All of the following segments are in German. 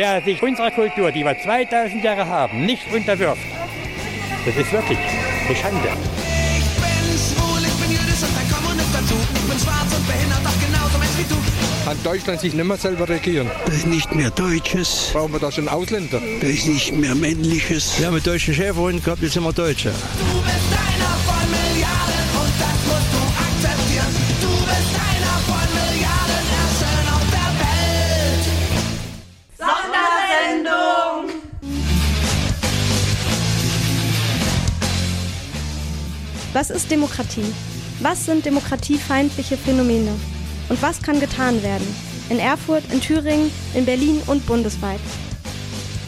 der sich unserer Kultur, die wir 2000 Jahre haben, nicht unterwirft. Das ist wirklich eine Schande. Ich bin schwul, ich bin jüdisch und ein Kommunist dazu. Ich bin schwarz und behindert, doch genauso Mensch wie du. Kann Deutschland sich nicht mehr selber regieren? Das ist nicht mehr Deutsches, Brauchen wir da schon Ausländer? das ist nicht mehr Männliches. Wir haben einen deutschen Schäferhund gehabt, jetzt sind wir Deutsche. Du bist einer von Milliarden Was ist Demokratie? Was sind demokratiefeindliche Phänomene? Und was kann getan werden? In Erfurt, in Thüringen, in Berlin und bundesweit.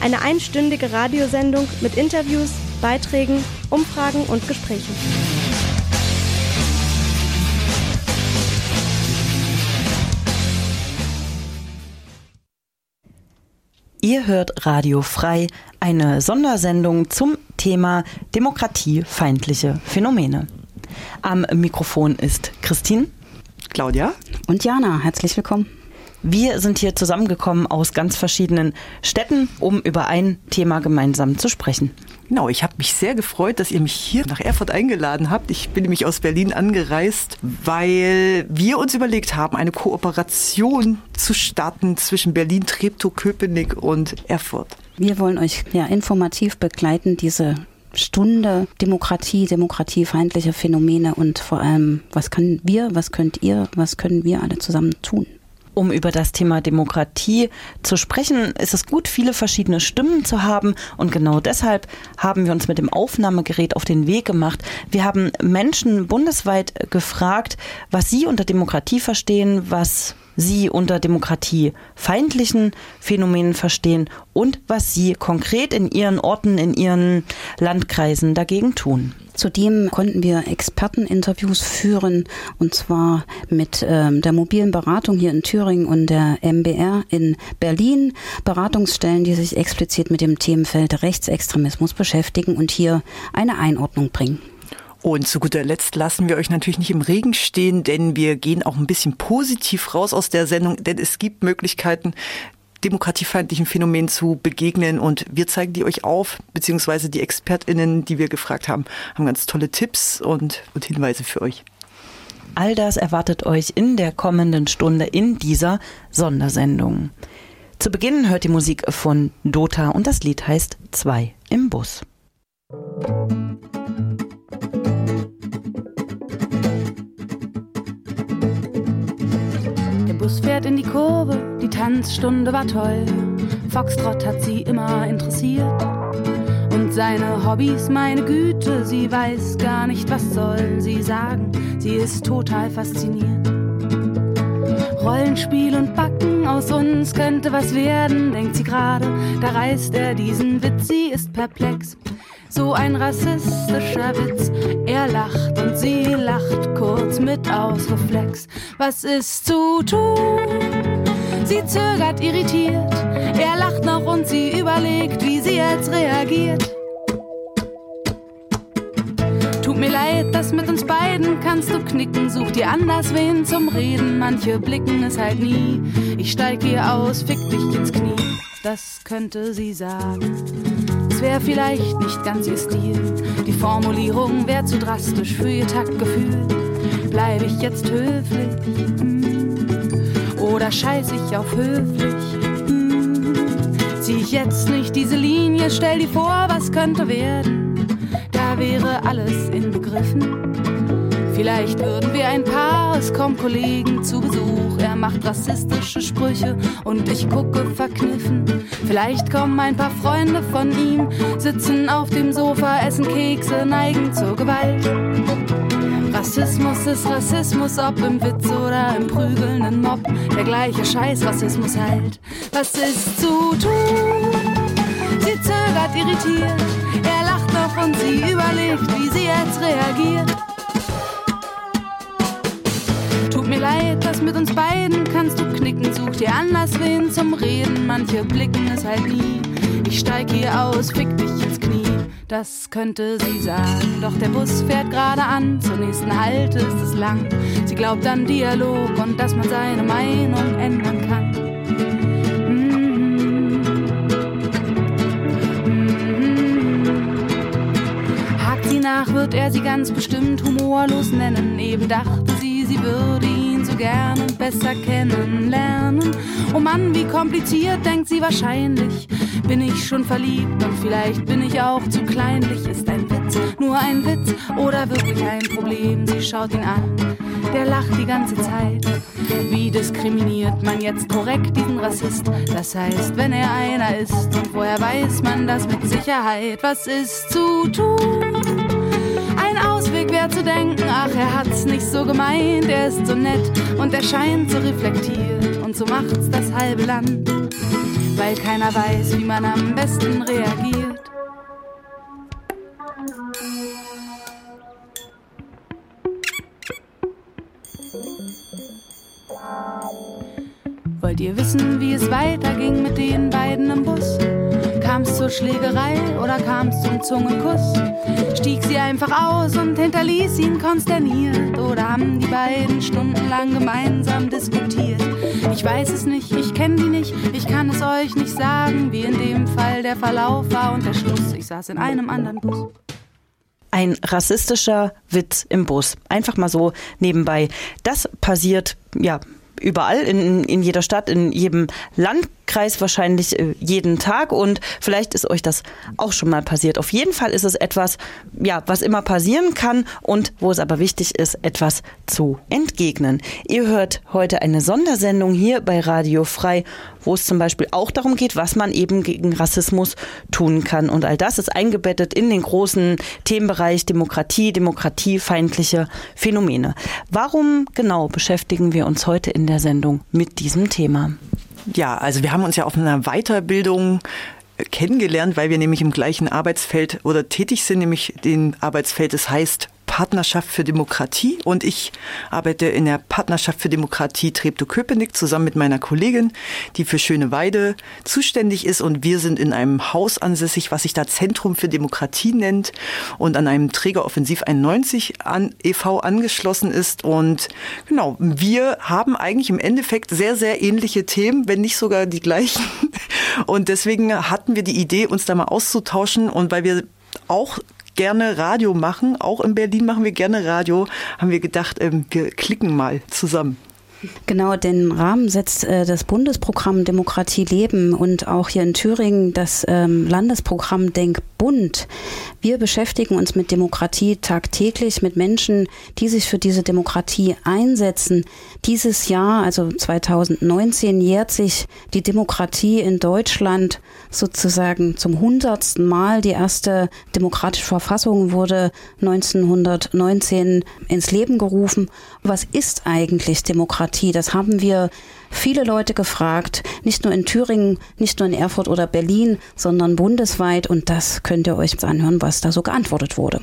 Eine einstündige Radiosendung mit Interviews, Beiträgen, Umfragen und Gesprächen. Ihr hört Radio Frei, eine Sondersendung zum Thema demokratiefeindliche Phänomene. Am Mikrofon ist Christine. Claudia. Und Jana, herzlich willkommen. Wir sind hier zusammengekommen aus ganz verschiedenen Städten, um über ein Thema gemeinsam zu sprechen. Genau, ich habe mich sehr gefreut, dass ihr mich hier nach Erfurt eingeladen habt. Ich bin nämlich aus Berlin angereist, weil wir uns überlegt haben, eine Kooperation zu starten zwischen Berlin, Treptow-Köpenick und Erfurt. Wir wollen euch ja informativ begleiten, diese Stunde Demokratie, demokratiefeindliche Phänomene und vor allem, was können wir, was könnt ihr, was können wir alle zusammen tun? Um über das Thema Demokratie zu sprechen, ist es gut, viele verschiedene Stimmen zu haben. Und genau deshalb haben wir uns mit dem Aufnahmegerät auf den Weg gemacht. Wir haben Menschen bundesweit gefragt, was sie unter Demokratie verstehen, was sie unter demokratiefeindlichen Phänomenen verstehen und was sie konkret in ihren Orten, in ihren Landkreisen dagegen tun. Zudem konnten wir Experteninterviews führen und zwar mit ähm, der mobilen Beratung hier in Thüringen und der MBR in Berlin. Beratungsstellen, die sich explizit mit dem Themenfeld Rechtsextremismus beschäftigen und hier eine Einordnung bringen. Und zu guter Letzt lassen wir euch natürlich nicht im Regen stehen, denn wir gehen auch ein bisschen positiv raus aus der Sendung, denn es gibt Möglichkeiten, demokratiefeindlichen Phänomenen zu begegnen und wir zeigen die euch auf, beziehungsweise die ExpertInnen, die wir gefragt haben, haben ganz tolle Tipps und, und Hinweise für euch. All das erwartet euch in der kommenden Stunde in dieser Sondersendung. Zu Beginn hört die Musik von Dota und das Lied heißt Zwei im Bus. Der Bus fährt in die Kurve, die Tanzstunde war toll. Foxtrott hat sie immer interessiert. Und seine Hobbys, meine Güte, sie weiß gar nicht, was soll sie sagen. Sie ist total fasziniert. Rollenspiel und Backen, aus uns könnte was werden, denkt sie gerade. Da reißt er diesen Witz, sie ist perplex. So ein rassistischer Witz. Er lacht und sie lacht kurz mit Ausreflex. Was ist zu tun? Sie zögert irritiert. Er lacht noch und sie überlegt, wie sie jetzt reagiert. Tut mir leid, das mit uns beiden kannst du knicken. Such dir anders wen zum Reden. Manche blicken es halt nie. Ich steig hier aus, fick dich ins Knie. Das könnte sie sagen. Wäre vielleicht nicht ganz ihr Stil. Die Formulierung wäre zu drastisch für ihr Taktgefühl. Bleib ich jetzt höflich? Hm. Oder scheiß ich auf höflich? Hm. Zieh ich jetzt nicht diese Linie? Stell dir vor, was könnte werden? Da wäre alles inbegriffen. Vielleicht würden wir ein Paar, es kommen Kollegen zu Besuch. Er macht rassistische Sprüche und ich gucke verkniffen. Vielleicht kommen ein paar Freunde von ihm, sitzen auf dem Sofa, essen Kekse, neigen zur Gewalt. Rassismus ist Rassismus, ob im Witz oder im prügelnden Mob. Der gleiche Scheiß Rassismus halt. Was ist zu tun? Sie zögert irritiert. Er lacht noch und sie überlegt, wie sie jetzt reagiert. leid, das mit uns beiden kannst du knicken. Such dir anders wen zum Reden, manche blicken es halt nie. Ich steig hier aus, fick dich ins Knie. Das könnte sie sagen, doch der Bus fährt gerade an. Zur nächsten Halt ist es lang. Sie glaubt an Dialog und dass man seine Meinung ändern kann. Mhm. Mhm. Mhm. nach wird er sie ganz bestimmt humorlos nennen. Eben dachte sie, sie würde so gerne besser kennenlernen. Oh Mann, wie kompliziert, denkt sie wahrscheinlich. Bin ich schon verliebt und vielleicht bin ich auch zu kleinlich. Ist ein Witz, nur ein Witz oder wirklich ein Problem? Sie schaut ihn an, der lacht die ganze Zeit. Wie diskriminiert man jetzt korrekt diesen Rassist? Das heißt, wenn er einer ist und woher weiß man das mit Sicherheit? Was ist zu tun? Wäre zu denken, ach, er hat's nicht so gemeint, er ist so nett und er scheint so reflektiert und so macht's das halbe Land, weil keiner weiß, wie man am besten reagiert. Wollt ihr wissen, wie es weiterging mit den beiden im Bus? Kam's zur Schlägerei oder kam's zum Zungenkuss? Stieg sie einfach aus und hinterließ ihn konsterniert? Oder haben die beiden stundenlang gemeinsam diskutiert? Ich weiß es nicht, ich kenne die nicht, ich kann es euch nicht sagen, wie in dem Fall der Verlauf war und der Schluss. Ich saß in einem anderen Bus. Ein rassistischer Witz im Bus. Einfach mal so nebenbei. Das passiert, ja, überall, in, in jeder Stadt, in jedem Landkreis wahrscheinlich äh, jeden Tag und vielleicht ist euch das auch schon mal passiert. Auf jeden Fall ist es etwas, ja, was immer passieren kann und wo es aber wichtig ist, etwas zu entgegnen. Ihr hört heute eine Sondersendung hier bei Radio Frei, wo es zum Beispiel auch darum geht, was man eben gegen Rassismus tun kann. Und all das ist eingebettet in den großen Themenbereich Demokratie, demokratiefeindliche Phänomene. Warum genau beschäftigen wir uns heute in der Sendung mit diesem Thema? Ja, also wir haben uns ja auf einer Weiterbildung kennengelernt, weil wir nämlich im gleichen Arbeitsfeld oder tätig sind, nämlich den Arbeitsfeld, das heißt Partnerschaft für Demokratie. Und ich arbeite in der Partnerschaft für Demokratie Treptow-Köpenick zusammen mit meiner Kollegin, die für Schöne Weide zuständig ist. Und wir sind in einem Haus ansässig, was sich da Zentrum für Demokratie nennt und an einem Träger Offensiv 91 an e.V. angeschlossen ist. Und genau, wir haben eigentlich im Endeffekt sehr, sehr ähnliche Themen, wenn nicht sogar die gleichen. Und deswegen hatten wir die Idee, uns da mal auszutauschen. Und weil wir auch gerne Radio machen, auch in Berlin machen wir gerne Radio, haben wir gedacht, ähm, wir klicken mal zusammen. Genau, den Rahmen setzt äh, das Bundesprogramm Demokratie leben und auch hier in Thüringen das ähm, Landesprogramm Denk Bund. Wir beschäftigen uns mit Demokratie tagtäglich, mit Menschen, die sich für diese Demokratie einsetzen. Dieses Jahr, also 2019, jährt sich die Demokratie in Deutschland sozusagen zum hundertsten Mal. Die erste demokratische Verfassung wurde 1919 ins Leben gerufen. Was ist eigentlich Demokratie? Das haben wir viele Leute gefragt, nicht nur in Thüringen, nicht nur in Erfurt oder Berlin, sondern bundesweit. Und das könnt ihr euch anhören, was da so geantwortet wurde.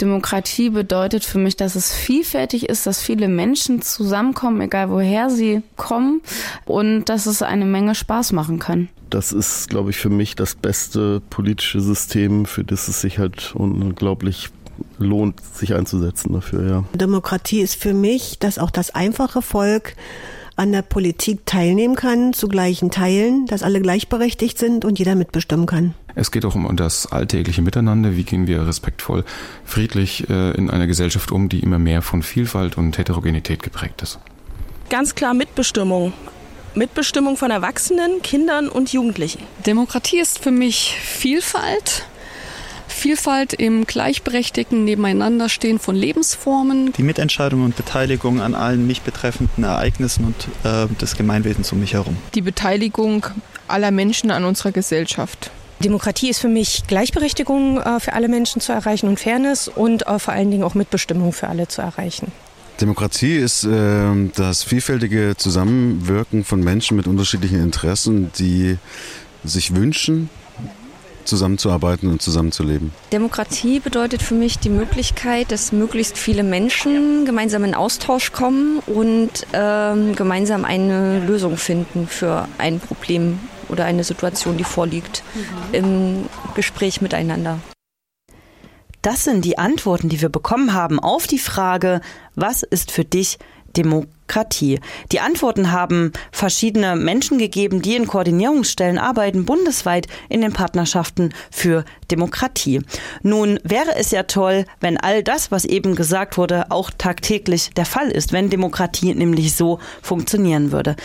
Demokratie bedeutet für mich, dass es vielfältig ist, dass viele Menschen zusammenkommen, egal woher sie kommen, und dass es eine Menge Spaß machen kann. Das ist, glaube ich, für mich das beste politische System, für das es sich halt unglaublich lohnt, sich einzusetzen dafür, ja. Demokratie ist für mich, dass auch das einfache Volk an der Politik teilnehmen kann, zu gleichen Teilen, dass alle gleichberechtigt sind und jeder mitbestimmen kann. Es geht auch um das alltägliche Miteinander. Wie gehen wir respektvoll, friedlich äh, in einer Gesellschaft um, die immer mehr von Vielfalt und Heterogenität geprägt ist? Ganz klar Mitbestimmung. Mitbestimmung von Erwachsenen, Kindern und Jugendlichen. Demokratie ist für mich Vielfalt. Vielfalt im gleichberechtigten Nebeneinanderstehen von Lebensformen. Die Mitentscheidung und Beteiligung an allen mich betreffenden Ereignissen und äh, des Gemeinwesens um mich herum. Die Beteiligung aller Menschen an unserer Gesellschaft. Demokratie ist für mich Gleichberechtigung äh, für alle Menschen zu erreichen und Fairness und äh, vor allen Dingen auch Mitbestimmung für alle zu erreichen. Demokratie ist äh, das vielfältige Zusammenwirken von Menschen mit unterschiedlichen Interessen, die sich wünschen, zusammenzuarbeiten und zusammenzuleben. Demokratie bedeutet für mich die Möglichkeit, dass möglichst viele Menschen gemeinsam in Austausch kommen und ähm, gemeinsam eine Lösung finden für ein Problem oder eine Situation, die vorliegt, mhm. im Gespräch miteinander. Das sind die Antworten, die wir bekommen haben auf die Frage, was ist für dich Demokratie? Die Antworten haben verschiedene Menschen gegeben, die in Koordinierungsstellen arbeiten, bundesweit in den Partnerschaften für Demokratie. Nun wäre es ja toll, wenn all das, was eben gesagt wurde, auch tagtäglich der Fall ist, wenn Demokratie nämlich so funktionieren würde.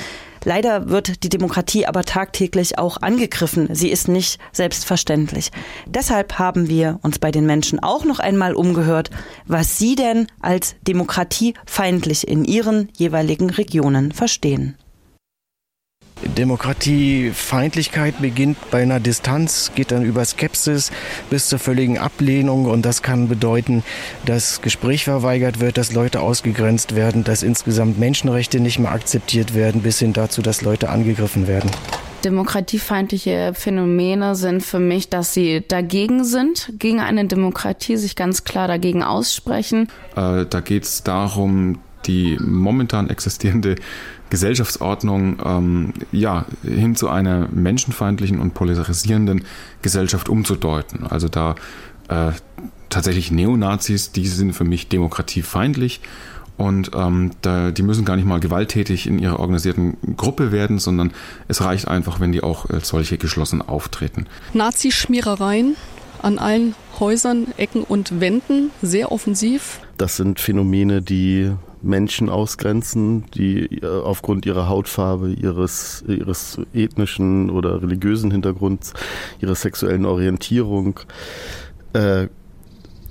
Leider wird die Demokratie aber tagtäglich auch angegriffen. Sie ist nicht selbstverständlich. Deshalb haben wir uns bei den Menschen auch noch einmal umgehört, was sie denn als demokratiefeindlich in ihren jeweiligen Regionen verstehen. Demokratiefeindlichkeit beginnt bei einer Distanz, geht dann über Skepsis bis zur völligen Ablehnung und das kann bedeuten, dass Gespräch verweigert wird, dass Leute ausgegrenzt werden, dass insgesamt Menschenrechte nicht mehr akzeptiert werden, bis hin dazu, dass Leute angegriffen werden. Demokratiefeindliche Phänomene sind für mich, dass sie dagegen sind, gegen eine Demokratie, sich ganz klar dagegen aussprechen. Äh, da geht es darum, die momentan existierende Gesellschaftsordnung ähm, ja, hin zu einer menschenfeindlichen und polarisierenden Gesellschaft umzudeuten. Also da äh, tatsächlich Neonazis, die sind für mich demokratiefeindlich und ähm, da, die müssen gar nicht mal gewalttätig in ihrer organisierten Gruppe werden, sondern es reicht einfach, wenn die auch als solche geschlossen auftreten. Nazischmierereien an allen Häusern, Ecken und Wänden, sehr offensiv. Das sind Phänomene, die Menschen ausgrenzen, die äh, aufgrund ihrer Hautfarbe, ihres, ihres ethnischen oder religiösen Hintergrunds, ihrer sexuellen Orientierung äh,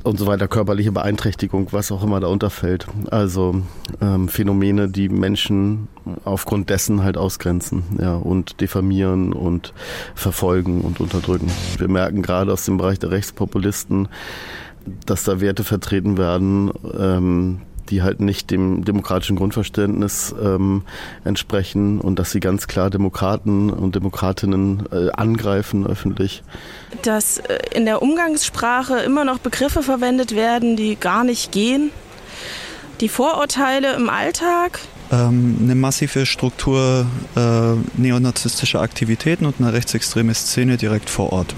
und so weiter, körperliche Beeinträchtigung, was auch immer darunter fällt. Also ähm, Phänomene, die Menschen aufgrund dessen halt ausgrenzen ja, und diffamieren und verfolgen und unterdrücken. Wir merken gerade aus dem Bereich der Rechtspopulisten, dass da Werte vertreten werden, ähm, die halt nicht dem demokratischen Grundverständnis ähm, entsprechen und dass sie ganz klar Demokraten und Demokratinnen äh, angreifen öffentlich. Dass äh, in der Umgangssprache immer noch Begriffe verwendet werden, die gar nicht gehen. Die Vorurteile im Alltag. Ähm, eine massive Struktur äh, neonazistischer Aktivitäten und eine rechtsextreme Szene direkt vor Ort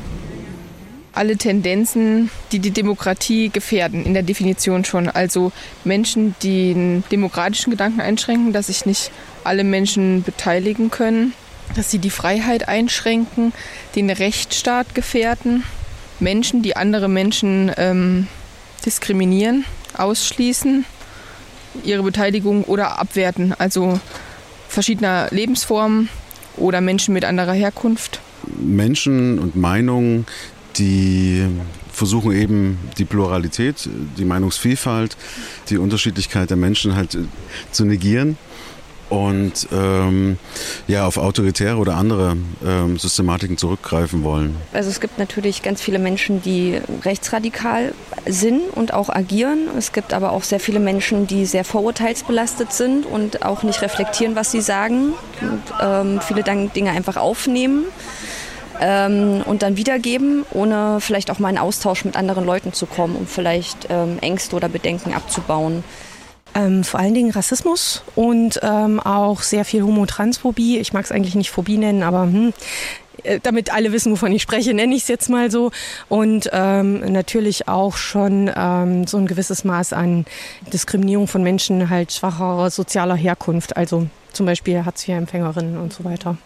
alle Tendenzen, die die Demokratie gefährden, in der Definition schon. Also Menschen, die den demokratischen Gedanken einschränken, dass sich nicht alle Menschen beteiligen können, dass sie die Freiheit einschränken, den Rechtsstaat gefährden, Menschen, die andere Menschen ähm, diskriminieren, ausschließen, ihre Beteiligung oder abwerten, also verschiedener Lebensformen oder Menschen mit anderer Herkunft. Menschen und Meinungen, die versuchen eben die Pluralität, die Meinungsvielfalt, die Unterschiedlichkeit der Menschen halt äh, zu negieren und ähm, ja auf autoritäre oder andere ähm, Systematiken zurückgreifen wollen. Also es gibt natürlich ganz viele Menschen, die rechtsradikal sind und auch agieren. Es gibt aber auch sehr viele Menschen, die sehr vorurteilsbelastet sind und auch nicht reflektieren, was sie sagen und ähm, viele Dinge einfach aufnehmen ähm, und dann wiedergeben, ohne vielleicht auch mal in Austausch mit anderen Leuten zu kommen, um vielleicht ähm, Ängste oder Bedenken abzubauen. Ähm, vor allen Dingen Rassismus und ähm, auch sehr viel Homotransphobie. Ich mag es eigentlich nicht Phobie nennen, aber hm, äh, damit alle wissen, wovon ich spreche, nenne ich es jetzt mal so. Und ähm, natürlich auch schon ähm, so ein gewisses Maß an Diskriminierung von Menschen halt schwacher sozialer Herkunft, also zum Beispiel Hartz-IV-Empfängerinnen und so weiter.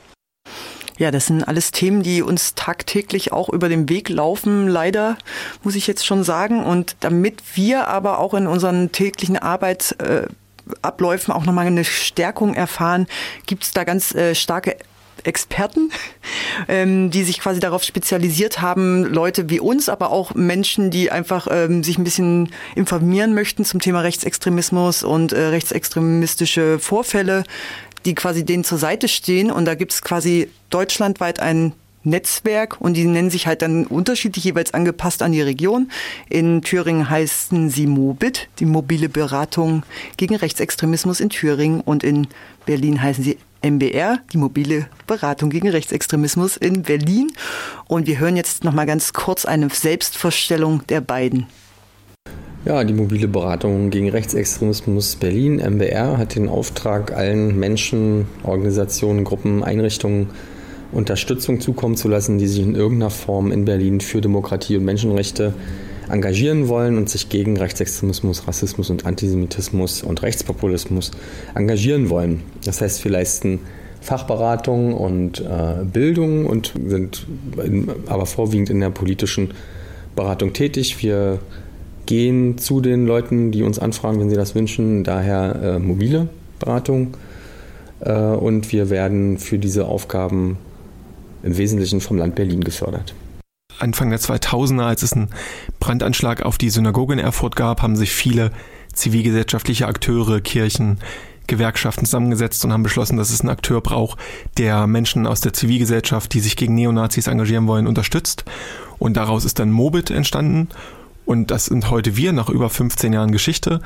Ja, das sind alles Themen, die uns tagtäglich auch über den Weg laufen, leider, muss ich jetzt schon sagen. Und damit wir aber auch in unseren täglichen Arbeitsabläufen auch nochmal eine Stärkung erfahren, gibt es da ganz äh, starke Experten, ähm, die sich quasi darauf spezialisiert haben, Leute wie uns, aber auch Menschen, die einfach ähm, sich ein bisschen informieren möchten zum Thema Rechtsextremismus und äh, rechtsextremistische Vorfälle die quasi denen zur Seite stehen. Und da gibt es quasi deutschlandweit ein Netzwerk und die nennen sich halt dann unterschiedlich jeweils angepasst an die Region. In Thüringen heißen sie MOBIT, die mobile Beratung gegen Rechtsextremismus in Thüringen und in Berlin heißen sie MBR, die mobile Beratung gegen Rechtsextremismus in Berlin. Und wir hören jetzt noch mal ganz kurz eine Selbstvorstellung der beiden. Ja, die mobile Beratung gegen Rechtsextremismus Berlin, MBR, hat den Auftrag, allen Menschen, Organisationen, Gruppen, Einrichtungen Unterstützung zukommen zu lassen, die sich in irgendeiner Form in Berlin für Demokratie und Menschenrechte engagieren wollen und sich gegen Rechtsextremismus, Rassismus und Antisemitismus und Rechtspopulismus engagieren wollen. Das heißt, wir leisten Fachberatung und äh, Bildung und sind in, aber vorwiegend in der politischen Beratung tätig. Wir gehen zu den Leuten, die uns anfragen, wenn sie das wünschen, daher äh, mobile Beratung. Äh, und wir werden für diese Aufgaben im Wesentlichen vom Land Berlin gefördert. Anfang der 2000er, als es einen Brandanschlag auf die Synagoge in Erfurt gab, haben sich viele zivilgesellschaftliche Akteure, Kirchen, Gewerkschaften zusammengesetzt und haben beschlossen, dass es einen Akteur braucht, der Menschen aus der Zivilgesellschaft, die sich gegen Neonazis engagieren wollen, unterstützt. Und daraus ist dann Mobit entstanden. Und das sind heute wir nach über 15 Jahren Geschichte.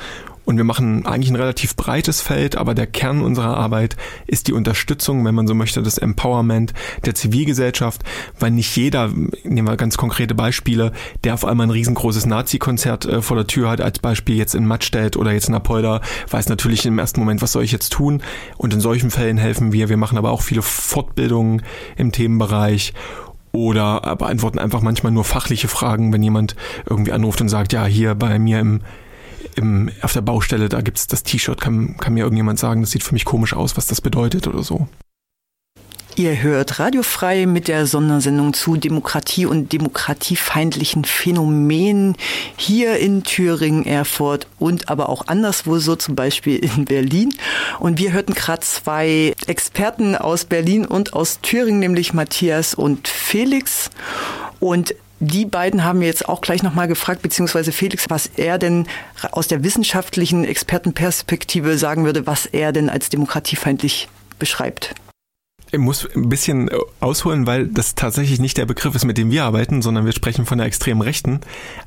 Und wir machen eigentlich ein relativ breites Feld, aber der Kern unserer Arbeit ist die Unterstützung, wenn man so möchte, das Empowerment der Zivilgesellschaft, weil nicht jeder, nehmen wir ganz konkrete Beispiele, der auf einmal ein riesengroßes Nazi-Konzert äh, vor der Tür hat, als Beispiel jetzt in Mattstedt oder jetzt in Apolda, weiß natürlich im ersten Moment, was soll ich jetzt tun? Und in solchen Fällen helfen wir. Wir machen aber auch viele Fortbildungen im Themenbereich oder beantworten einfach manchmal nur fachliche Fragen, wenn jemand irgendwie anruft und sagt, ja, hier bei mir im, im, auf der Baustelle, da gibt's das T-Shirt, kann, kann mir irgendjemand sagen, das sieht für mich komisch aus, was das bedeutet oder so. Ihr hört Radiofrei mit der Sondersendung zu Demokratie und demokratiefeindlichen Phänomenen hier in Thüringen, Erfurt und aber auch anderswo, so zum Beispiel in Berlin. Und wir hörten gerade zwei Experten aus Berlin und aus Thüringen, nämlich Matthias und Felix. Und die beiden haben jetzt auch gleich nochmal gefragt, beziehungsweise Felix, was er denn aus der wissenschaftlichen Expertenperspektive sagen würde, was er denn als demokratiefeindlich beschreibt. Ich muss ein bisschen ausholen, weil das tatsächlich nicht der Begriff ist, mit dem wir arbeiten, sondern wir sprechen von der extremen Rechten.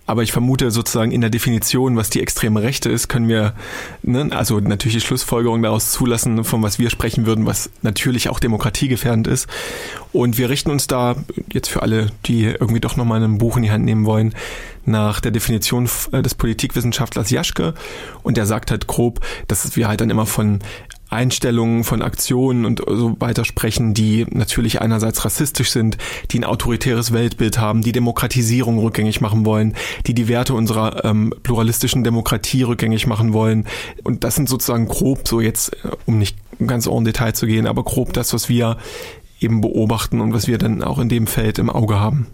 Aber ich vermute sozusagen in der Definition, was die extreme Rechte ist, können wir, ne, also natürlich die Schlussfolgerung daraus zulassen, von was wir sprechen würden, was natürlich auch demokratiegefährdend ist. Und wir richten uns da jetzt für alle, die irgendwie doch nochmal ein Buch in die Hand nehmen wollen, nach der Definition des Politikwissenschaftlers Jaschke. Und der sagt halt grob, dass wir halt dann immer von Einstellungen von Aktionen und so weiter sprechen, die natürlich einerseits rassistisch sind, die ein autoritäres Weltbild haben, die Demokratisierung rückgängig machen wollen, die die Werte unserer ähm, pluralistischen Demokratie rückgängig machen wollen. Und das sind sozusagen grob, so jetzt, äh, um nicht ganz en Detail zu gehen, aber grob das, was wir eben beobachten und was wir dann auch in dem Feld im Auge haben.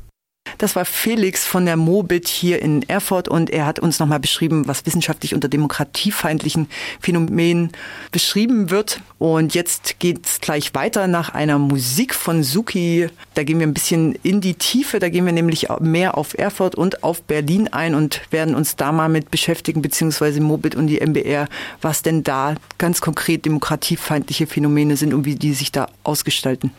Das war Felix von der Mobit hier in Erfurt und er hat uns nochmal beschrieben, was wissenschaftlich unter demokratiefeindlichen Phänomenen beschrieben wird. Und jetzt geht's gleich weiter nach einer Musik von Suki. Da gehen wir ein bisschen in die Tiefe, da gehen wir nämlich mehr auf Erfurt und auf Berlin ein und werden uns da mal mit beschäftigen, beziehungsweise Mobit und die MBR, was denn da ganz konkret demokratiefeindliche Phänomene sind und wie die sich da ausgestalten.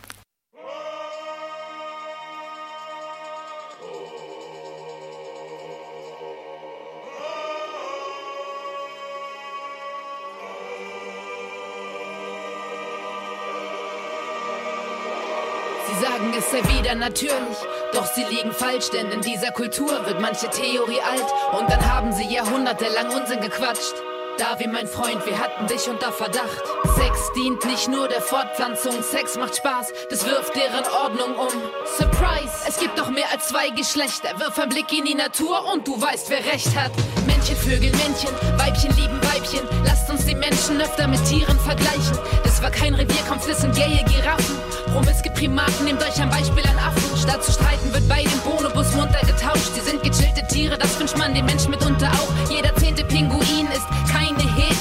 Wieder natürlich, doch sie liegen falsch, denn in dieser Kultur wird manche Theorie alt und dann haben sie jahrhundertelang Unsinn gequatscht. Davi, mein Freund, wir hatten dich unter Verdacht. Sex dient nicht nur der Fortpflanzung, Sex macht Spaß, das wirft deren Ordnung um. Surprise, es gibt doch mehr als zwei Geschlechter. Wirf einen Blick in die Natur und du weißt, wer recht hat. Männchen, Vögel, Männchen, Weibchen lieben Weibchen. Lasst uns die Menschen öfter mit Tieren vergleichen. Das war kein Revierkampf, das sind gaye Giraffen. Promiske Primaten, nehmt euch ein Beispiel an Affen. Statt zu streiten wird bei dem Bonobus munter getauscht. Sie sind gechillte Tiere, das wünscht man dem Menschen mitunter auch. Jeder zehnte Pinguin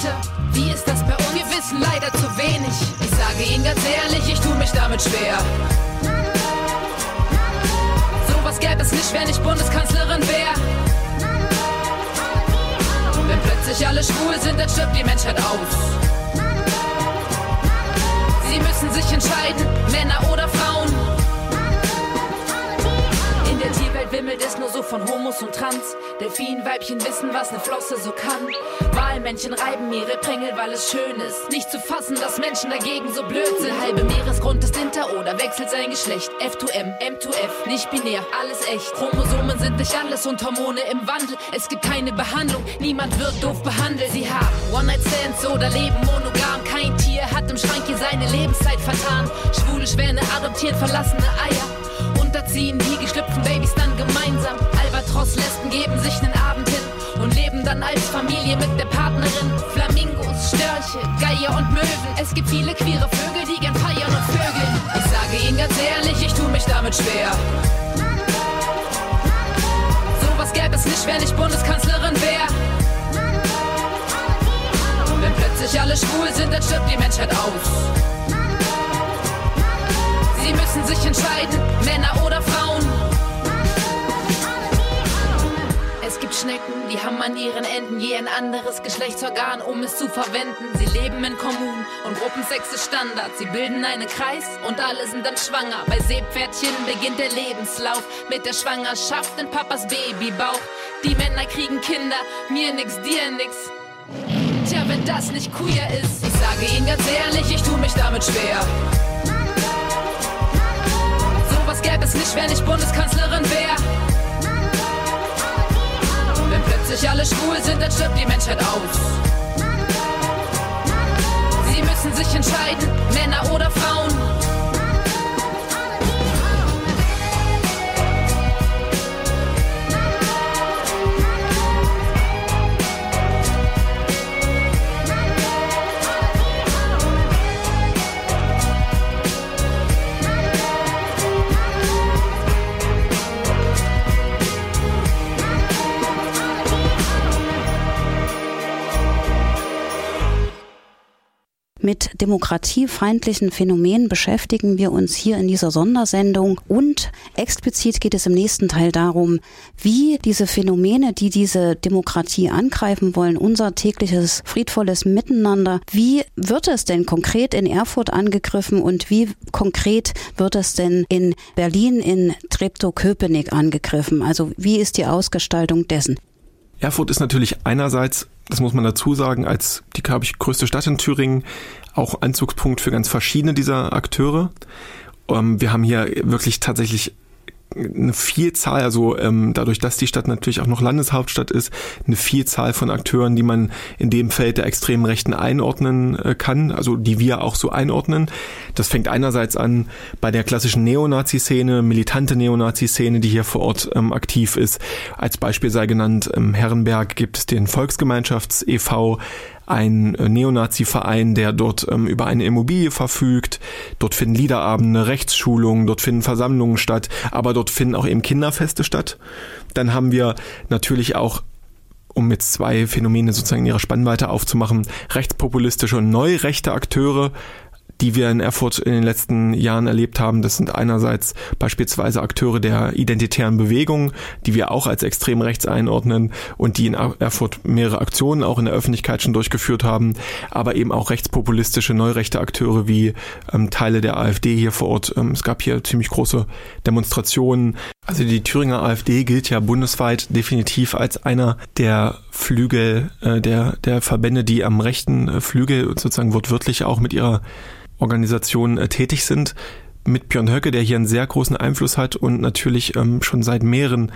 Hete. Wie ist das bei uns? Wir wissen leider zu wenig. Ich sage Ihnen ganz ehrlich, ich tue mich damit schwer. Sowas gäbe es nicht, wenn ich Bundeskanzlerin wäre. Wenn plötzlich alle schwul sind, dann stirbt die Menschheit aus. Sie müssen sich entscheiden, Männer oder Frauen. Wimmelt es nur so von Homos und Trans. Delfinweibchen wissen, was ne Flosse so kann. Walmännchen reiben ihre Prängel, weil es schön ist. Nicht zu fassen, dass Menschen dagegen so blöd sind. Halbe Meeresgrund ist hinter oder wechselt sein Geschlecht. F2M, M2F, nicht binär, alles echt. Chromosomen sind nicht alles und Hormone im Wandel. Es gibt keine Behandlung, niemand wird doof behandelt. Sie haben One-Night-Stands oder leben monogam. Kein Tier hat im Schrank hier seine Lebenszeit vertan. Schwule Schwäne adoptieren verlassene Eier. Unterziehen die geschlüpften Babys dann gemeinsam. Albert Albatros, Lesben geben sich einen Abend hin und leben dann als Familie mit der Partnerin. Flamingos, Störche, Geier und Möwen. Es gibt viele queere Vögel, die gern feiern und vögeln. Ich sage Ihnen ganz ehrlich, ich tu mich damit schwer. Sowas gäbe es nicht, wenn ich Bundeskanzlerin wäre. Wenn plötzlich alle schwul sind, dann stirbt die Menschheit aus. Sie müssen sich entscheiden, Männer oder Frauen. Es gibt Schnecken, die haben an ihren Enden je ein anderes Geschlechtsorgan, um es zu verwenden. Sie leben in Kommunen und Gruppensex ist Standard. Sie bilden einen Kreis und alle sind dann schwanger. Bei Seepferdchen beginnt der Lebenslauf mit der Schwangerschaft in Papas Babybauch. Die Männer kriegen Kinder, mir nix, dir nix. Tja, wenn das nicht queer ist, ich sage Ihnen ganz ehrlich, ich tu mich damit schwer. Gäbe es nicht, wenn ich Bundeskanzlerin wäre. Wenn plötzlich alle schwul sind, dann stirbt die Menschheit aus. Sie müssen sich entscheiden, Männer oder Frauen. Mit demokratiefeindlichen Phänomenen beschäftigen wir uns hier in dieser Sondersendung und explizit geht es im nächsten Teil darum, wie diese Phänomene, die diese Demokratie angreifen wollen, unser tägliches friedvolles Miteinander, wie wird es denn konkret in Erfurt angegriffen und wie konkret wird es denn in Berlin in Treptow-Köpenick angegriffen? Also wie ist die Ausgestaltung dessen? Erfurt ist natürlich einerseits das muss man dazu sagen, als die, glaube ich, größte Stadt in Thüringen auch Anzugspunkt für ganz verschiedene dieser Akteure. Ähm, wir haben hier wirklich tatsächlich eine Vielzahl, also ähm, dadurch, dass die Stadt natürlich auch noch Landeshauptstadt ist, eine Vielzahl von Akteuren, die man in dem Feld der extremen Rechten einordnen äh, kann, also die wir auch so einordnen. Das fängt einerseits an bei der klassischen Neonazi-Szene, militante Neonazi-Szene, die hier vor Ort ähm, aktiv ist. Als Beispiel sei genannt, im Herrenberg gibt es den Volksgemeinschafts e.V., ein äh, Neonazi-Verein, der dort ähm, über eine Immobilie verfügt. Dort finden Liederabende, Rechtsschulungen, dort finden Versammlungen statt, aber dort finden auch eben Kinderfeste statt. Dann haben wir natürlich auch um jetzt zwei Phänomene sozusagen in ihrer Spannweite aufzumachen, rechtspopulistische und neurechte Akteure, die wir in Erfurt in den letzten Jahren erlebt haben. Das sind einerseits beispielsweise Akteure der identitären Bewegung, die wir auch als extrem rechts einordnen und die in Erfurt mehrere Aktionen auch in der Öffentlichkeit schon durchgeführt haben, aber eben auch rechtspopulistische, neurechte Akteure wie ähm, Teile der AfD hier vor Ort. Ähm, es gab hier ziemlich große Demonstrationen. Also die Thüringer AfD gilt ja bundesweit definitiv als einer der Flügel, äh, der, der Verbände, die am rechten äh, Flügel sozusagen wortwörtlich auch mit ihrer Organisationen äh, tätig sind. Mit Björn Höcke, der hier einen sehr großen Einfluss hat und natürlich ähm, schon seit mehreren,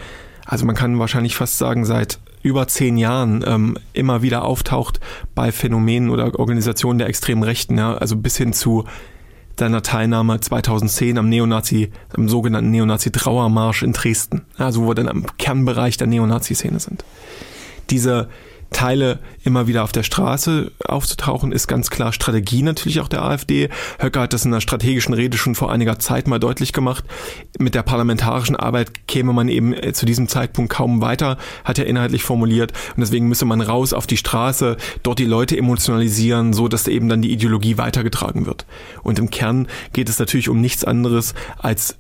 also man kann wahrscheinlich fast sagen, seit über zehn Jahren ähm, immer wieder auftaucht bei Phänomenen oder Organisationen der extremen Rechten, ja, also bis hin zu seiner Teilnahme 2010 am Neonazi, am sogenannten Neonazi-Trauermarsch in Dresden, also wo wir dann am Kernbereich der Neonazi-Szene sind. Diese Teile immer wieder auf der Straße aufzutauchen, ist ganz klar Strategie natürlich auch der AfD. Höcker hat das in einer strategischen Rede schon vor einiger Zeit mal deutlich gemacht. Mit der parlamentarischen Arbeit käme man eben äh, zu diesem Zeitpunkt kaum weiter, hat er inhaltlich formuliert. Und deswegen müsse man raus auf die Straße, dort die Leute emotionalisieren, so dass eben dann die Ideologie weitergetragen wird. Und im Kern geht es natürlich um nichts anderes als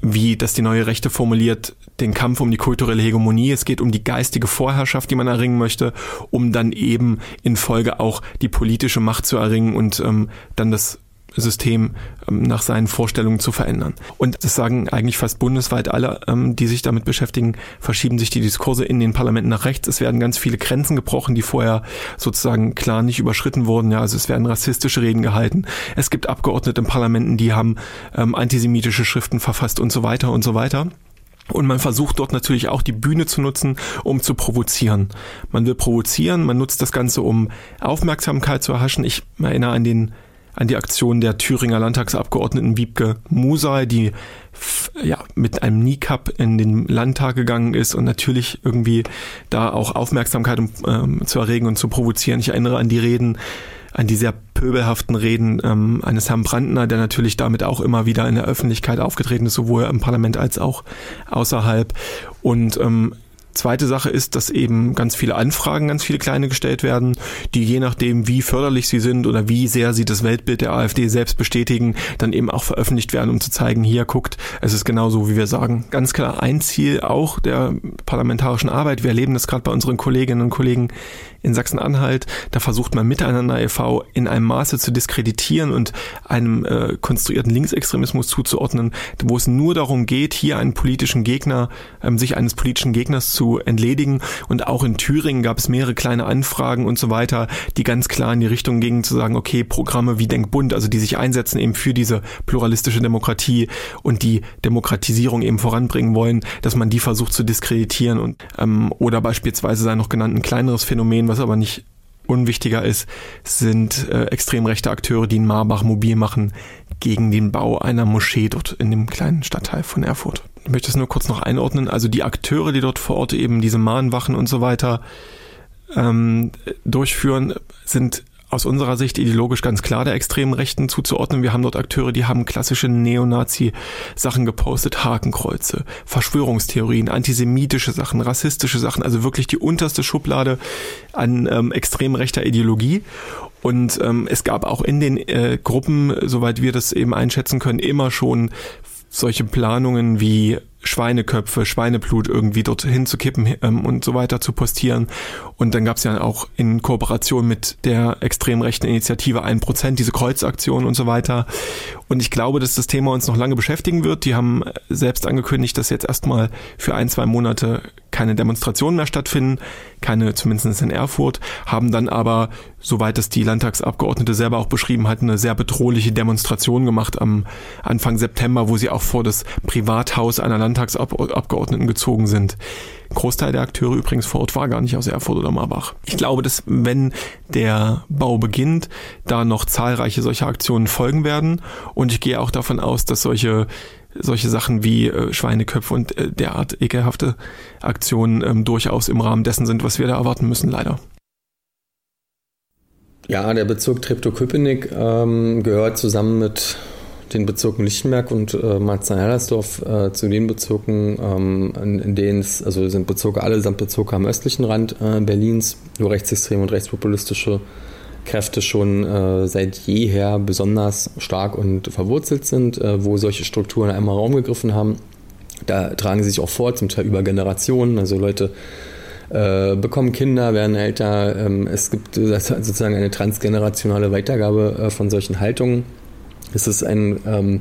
wie das die neue Rechte formuliert, den Kampf um die kulturelle Hegemonie. Es geht um die geistige Vorherrschaft, die man erringen möchte, um dann eben in Folge auch die politische Macht zu erringen und ähm, dann das System ähm, nach seinen Vorstellungen zu verändern. Und das sagen eigentlich fast bundesweit alle, ähm, die sich damit beschäftigen, verschieben sich die Diskurse in den Parlamenten nach rechts. Es werden ganz viele Grenzen gebrochen, die vorher sozusagen klar nicht überschritten wurden. Ja, also es werden rassistische Reden gehalten. Es gibt Abgeordnete im Parlamenten, die haben ähm, antisemitische Schriften verfasst und so weiter und so weiter. Und man versucht dort natürlich auch die Bühne zu nutzen, um zu provozieren. Man will provozieren, man nutzt das Ganze, um Aufmerksamkeit zu erhaschen. Ich erinnere an den an die Aktion der Thüringer Landtagsabgeordneten Wiebke Musay, die ja, mit einem Kneecap in den Landtag gegangen ist und natürlich irgendwie da auch Aufmerksamkeit ähm, zu erregen und zu provozieren. Ich erinnere an die Reden, an die sehr pöbelhaften Reden ähm, eines Herrn Brandner, der natürlich damit auch immer wieder in der Öffentlichkeit aufgetreten ist, sowohl im Parlament als auch außerhalb. Und ähm, Zweite Sache ist, dass eben ganz viele Anfragen, ganz viele kleine gestellt werden, die je nachdem, wie förderlich sie sind oder wie sehr sie das Weltbild der AfD selbst bestätigen, dann eben auch veröffentlicht werden, um zu zeigen, hier guckt, es ist genauso, wie wir sagen. Ganz klar ein Ziel auch der parlamentarischen Arbeit. Wir erleben das gerade bei unseren Kolleginnen und Kollegen in Sachsen-Anhalt. Da versucht man miteinander e.V. in einem Maße zu diskreditieren und einem äh, konstruierten Linksextremismus zuzuordnen, wo es nur darum geht, hier einen politischen Gegner, ähm, sich eines politischen Gegners zu entledigen. Und auch in Thüringen gab es mehrere kleine Anfragen und so weiter, die ganz klar in die Richtung gingen, zu sagen, okay, Programme wie Denkbund, also die sich einsetzen eben für diese pluralistische Demokratie und die Demokratisierung eben voranbringen wollen, dass man die versucht zu diskreditieren und ähm, oder beispielsweise sei noch genannt ein kleineres Phänomen, was aber nicht unwichtiger ist, sind äh, extrem rechte Akteure, die in Marbach mobil machen gegen den Bau einer Moschee dort in dem kleinen Stadtteil von Erfurt. Ich möchte es nur kurz noch einordnen. Also die Akteure, die dort vor Ort eben diese Mahnwachen und so weiter ähm, durchführen, sind aus unserer Sicht ideologisch ganz klar der extremen Rechten zuzuordnen. Wir haben dort Akteure, die haben klassische Neonazi-Sachen gepostet, Hakenkreuze, Verschwörungstheorien, antisemitische Sachen, rassistische Sachen, also wirklich die unterste Schublade an ähm, extrem rechter Ideologie. Und ähm, es gab auch in den äh, Gruppen, soweit wir das eben einschätzen können, immer schon solche Planungen wie Schweineköpfe, Schweineblut irgendwie dorthin zu kippen ähm, und so weiter zu postieren. Und dann gab es ja auch in Kooperation mit der extrem rechten Initiative 1% diese Kreuzaktion und so weiter. Und ich glaube, dass das Thema uns noch lange beschäftigen wird. Die haben selbst angekündigt, dass jetzt erstmal für ein, zwei Monate keine Demonstrationen mehr stattfinden, keine zumindest in Erfurt, haben dann aber, soweit es die Landtagsabgeordnete selber auch beschrieben hat, eine sehr bedrohliche Demonstration gemacht am Anfang September, wo sie auch vor das Privathaus einer Landtagsabgeordneten gezogen sind. Großteil der Akteure übrigens vor Ort war gar nicht aus Erfurt oder Marbach. Ich glaube, dass wenn der Bau beginnt, da noch zahlreiche solche Aktionen folgen werden und ich gehe auch davon aus, dass solche solche Sachen wie äh, Schweineköpfe und äh, derart ekelhafte Aktionen ähm, durchaus im Rahmen dessen sind, was wir da erwarten müssen, leider. Ja, der Bezirk Treptow-Köpenick ähm, gehört zusammen mit den Bezirken Lichtenberg und äh, Marzahn-Hellersdorf äh, zu den Bezirken, ähm, in, in denen es, also sind Bezirke, allesamt Bezirke am östlichen Rand äh, Berlins, wo rechtsextreme und rechtspopulistische Kräfte schon äh, seit jeher besonders stark und verwurzelt sind, äh, wo solche Strukturen einmal Raum gegriffen haben. Da tragen sie sich auch vor, zum Teil über Generationen. Also Leute äh, bekommen Kinder, werden älter. Ähm, es gibt sozusagen eine transgenerationale Weitergabe äh, von solchen Haltungen. Es ist ein ähm,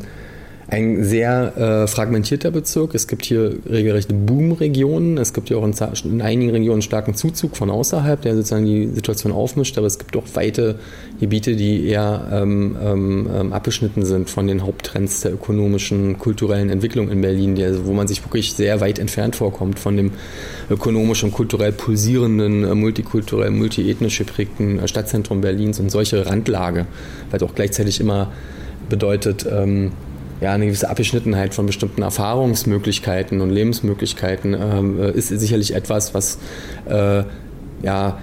ein sehr äh, fragmentierter Bezirk. Es gibt hier regelrechte Boom-Regionen. Es gibt hier auch in, in, einigen Regionen starken Zuzug von außerhalb, der sozusagen die Situation aufmischt. Aber es gibt auch weite Gebiete, die eher ähm, ähm, ähm abgeschnitten sind von den Haupttrends der ökonomischen, kulturellen Entwicklung in Berlin, also, wo man sich wirklich sehr weit entfernt vorkommt von dem ökonomisch und kulturell pulsierenden, äh, multikulturell, multiethnisch geprägten äh, Stadtzentrum Berlins und solche Randlage, weil es auch gleichzeitig immer bedeutet, ähm, ja, eine gewisse Abgeschnittenheit von bestimmten Erfahrungsmöglichkeiten und Lebensmöglichkeiten ähm, äh, ist sicherlich etwas, was äh, ja,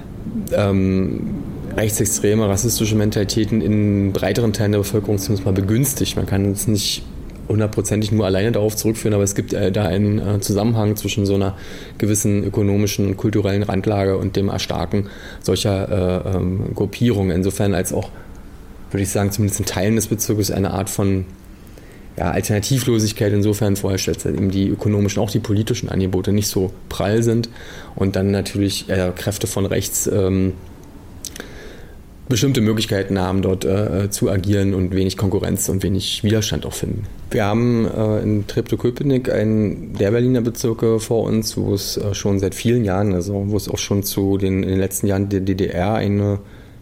ähm, rechtsextreme, rassistische Mentalitäten in breiteren Teilen der Bevölkerung zumindest mal begünstigt. Man kann es nicht hundertprozentig nur alleine darauf zurückführen, aber es gibt äh, da einen äh, Zusammenhang zwischen so einer gewissen ökonomischen und kulturellen Randlage und dem Erstarken solcher äh, ähm, Gruppierungen. Insofern als auch, würde ich sagen, zumindest in Teilen des Bezirkes eine Art von ja, Alternativlosigkeit insofern vorstellt, dass eben die ökonomischen, auch die politischen Angebote nicht so prall sind und dann natürlich äh, Kräfte von rechts ähm, bestimmte Möglichkeiten haben, dort äh, zu agieren und wenig Konkurrenz und wenig Widerstand auch finden. Wir haben äh, in Treptow-Köpenick einen der Berliner Bezirke vor uns, wo es äh, schon seit vielen Jahren, also wo es auch schon zu den in den letzten Jahren der DDR eine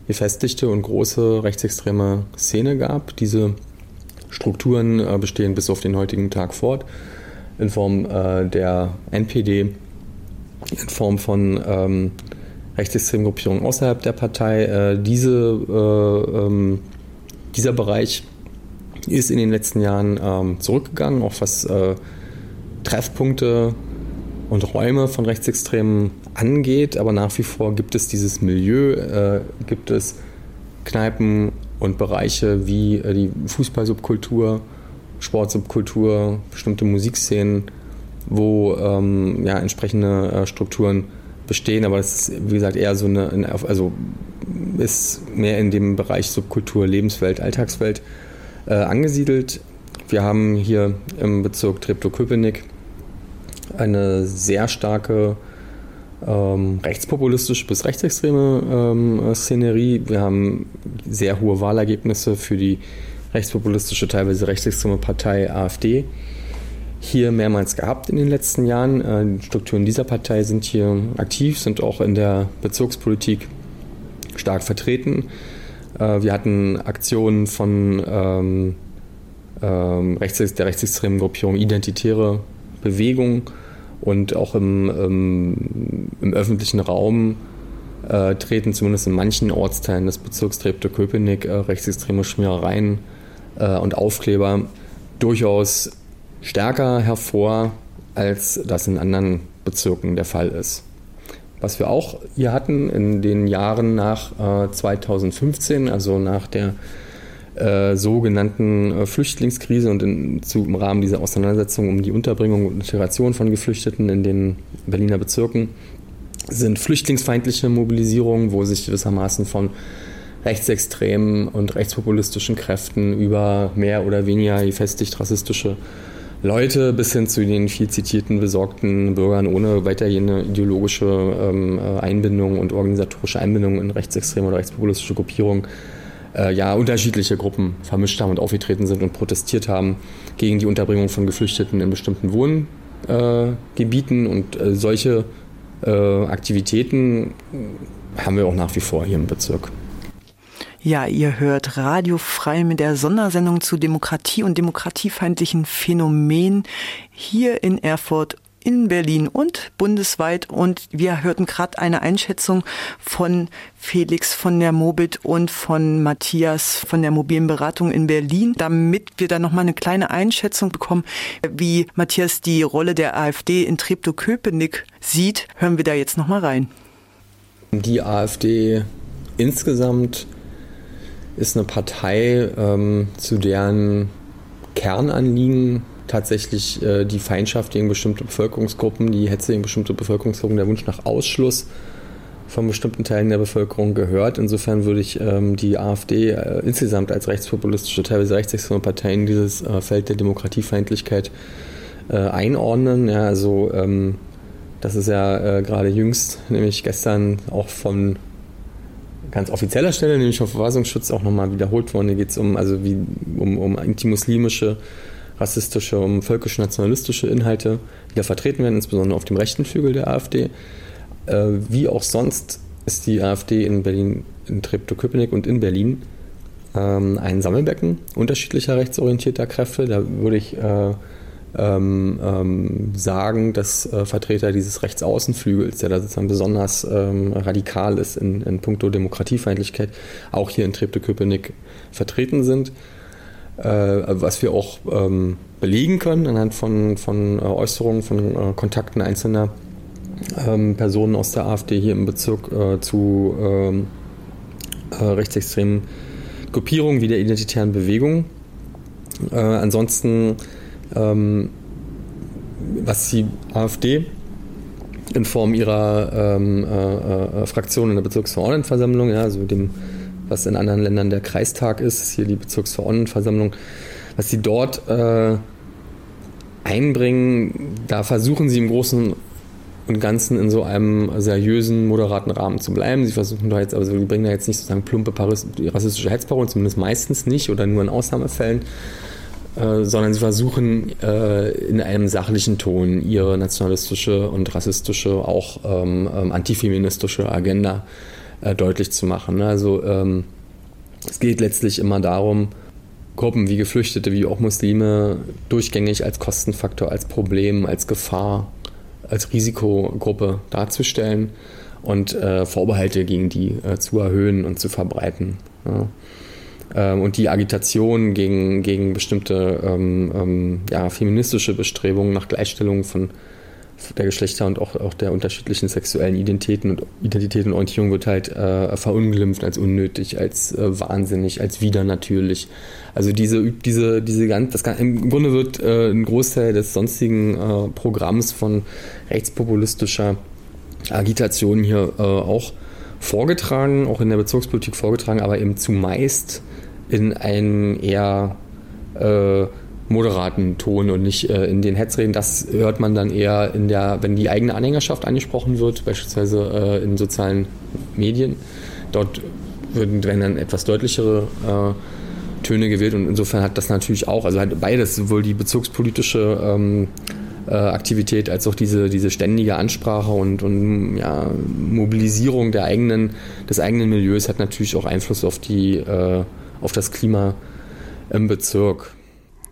gefestigte und große rechtsextreme Szene gab. Diese Strukturen äh, bestehen bis auf den heutigen Tag fort, in Form äh, der NPD, in Form von ähm, rechtsextremen Gruppierungen außerhalb der Partei. Äh, diese äh, ähm, dieser Bereich ist in den letzten Jahren ähm, zurückgegangen, auch was äh, Treffpunkte und Räume von Rechtsextremen angeht, aber nach wie vor gibt es dieses Milieu, äh, gibt es Kneipen und Bereiche wie äh, die Fußballsubkultur, Sportsubkultur, bestimmte Musikszenen, wo ähm, ja, entsprechende äh, Strukturen bestehen, aber das ist, wie gesagt, eher so eine, also ist mehr in dem Bereich Subkultur, Lebenswelt, Alltagswelt äh, angesiedelt. Wir haben hier im Bezirk Treptow-Köpenick eine sehr starke ähm, rechtspopulistische bis rechtsextreme ähm, Szenerie. Wir haben sehr hohe Wahlergebnisse für die rechtspopulistische, teilweise rechtsextreme Partei AfD hier mehrmals gehabt in den letzten Jahren. Äh, die Strukturen dieser Partei sind hier aktiv, sind auch in der Bezirkspolitik stark vertreten. Äh, wir hatten Aktionen von ähm, ähm, der rechtsextremen Gruppierung Identitäre Bewegung und auch im, im, im öffentlichen Raum äh, treten zumindest in manchen Ortsteilen des Bezirks Treptow-Köpenick äh, rechtsextreme Schmierereien äh, und Aufkleber durchaus stärker hervor, als das in anderen Bezirken der Fall ist. Was wir auch hier hatten in den Jahren nach äh, 2015, also nach der äh, sogenannten äh, Flüchtlingskrise und in, zu, im Rahmen dieser Auseinandersetzung um die Unterbringung und Integration von Geflüchteten in den Berliner Bezirken, sind flüchtlingsfeindliche Mobilisierungen, wo sich gewissermaßen von rechtsextremen und rechtspopulistischen Kräften über mehr oder weniger gefestigt rassistische Leute bis hin zu den viel zitierten besorgten Bürgern ohne weitergehende ideologische ähm, äh, Einbindung und organisatorische Einbindung in rechtsextreme oder rechtspopulistische Gruppierungen äh, ja unterschiedliche Gruppen vermischt haben und aufgetreten sind und protestiert haben gegen die Unterbringung von Geflüchteten in bestimmten Wohngebieten äh, und äh, solche äh, Aktivitäten haben wir auch nach wie vor hier im Bezirk. Ja, ihr hört Radio frei mit der Sondersendung zu Demokratie und demokratiefeindlichen Phänomenen hier in Erfurt in Berlin und bundesweit. Und wir hörten gerade eine Einschätzung von Felix von der Mobit und von Matthias von der mobilen Beratung in Berlin, damit wir da nochmal eine kleine Einschätzung bekommen, wie Matthias die Rolle der AfD in Treptow-Köpenick sieht. Hören wir da jetzt nochmal rein. Die AfD insgesamt ist eine Partei, ähm, zu deren Kernanliegen tatsächlich äh, die Feindschaft gegen bestimmte Bevölkerungsgruppen, die Hetze gegen bestimmte Bevölkerungsgruppen, der Wunsch nach Ausschluss von bestimmten Teilen der Bevölkerung gehört. Insofern würde ich ähm, die AfD äh, insgesamt als rechtspopulistische, teilweise rechtsextreme Partei in dieses äh, Feld der Demokratiefeindlichkeit äh, einordnen. Ja, also ähm, das ist ja äh, gerade jüngst, nämlich gestern auch von ganz offizieller Stelle, nämlich vom Verfassungsschutz, auch nochmal wiederholt worden. Hier geht es um, also wie, um, um antimuslimische, rassistische, um völkisch-nationalistische Inhalte, die da vertreten werden, insbesondere auf dem rechten Flügel der AfD. Äh, wie auch sonst ist die AfD in Berlin, in Treptow-Köpenick und in Berlin ähm, ein Sammelbecken unterschiedlicher rechtsorientierter Kräfte. Da würde ich äh, ähm, ähm, sagen, dass äh, Vertreter dieses Rechtsaußenflügels, der da sozusagen besonders ähm, radikal ist in, in puncto Demokratiefeindlichkeit, auch hier in Treptow-Köpenick vertreten sind. Äh, was wir auch ähm, belegen können anhand von, von äh, Äußerungen, von äh, Kontakten einzelner ähm, Personen aus der AfD hier im Bezirk zu ähm, äh, rechtsextremen Gruppierungen wie der Identitären Bewegung. ansonsten was die AfD in Form ihrer Fraktion in der Bezirksverordnetenversammlung, ja, also dem, was in anderen Ländern der Kreistag ist, hier die Bezirksverordnetenversammlung, was sie dort äh, einbringen, da versuchen sie im Großen und Ganzen in so einem seriösen, moderaten Rahmen zu bleiben. Sie versuchen da jetzt, also die bringen da jetzt nicht sozusagen plumpe rassistische Hetzparolen, zumindest meistens nicht oder nur in Ausnahmefällen, äh, sondern sie versuchen äh, in einem sachlichen Ton ihre nationalistische und rassistische, auch ähm, ähm, antifeministische Agenda äh, deutlich zu machen. Ne? Also ähm, es geht letztlich immer darum, Gruppen wie Geflüchtete, wie auch Muslime durchgängig als Kostenfaktor, als Problem, als Gefahr, als Risikogruppe darzustellen und äh, Vorbehalte gegen die äh, zu erhöhen und zu verbreiten. Ja. ähm, und die Agitation gegen, gegen bestimmte ähm, ähm, ja, feministische Bestrebungen nach Gleichstellung von der Geschlechter und auch, auch der unterschiedlichen sexuellen Identitäten und Identitäten und Orientierung wird halt äh, verunglimpft als unnötig, als äh, wahnsinnig, als widernatürlich. Also diese, diese, diese ganz, das im Grunde wird äh, ein Großteil des sonstigen äh, Programms von rechtspopulistischer Agitation hier äh, auch vorgetragen, auch in der Bezirkspolitik vorgetragen, aber eben zumeist in einem eher äh, moderaten Ton und nicht äh, in den Hetzreden. Das hört man dann eher in der, wenn die eigene Anhängerschaft angesprochen wird, beispielsweise äh, in sozialen Medien. Dort würden, werden dann etwas deutlichere äh, Töne gewählt und insofern hat das natürlich auch, also hat beides, sowohl die bezirkspolitische ähm, äh, Aktivität als auch diese, diese ständige Ansprache und, und ja, Mobilisierung der eigenen, des eigenen Milieus hat natürlich auch Einfluss auf, die, äh, auf das Klima im Bezirk.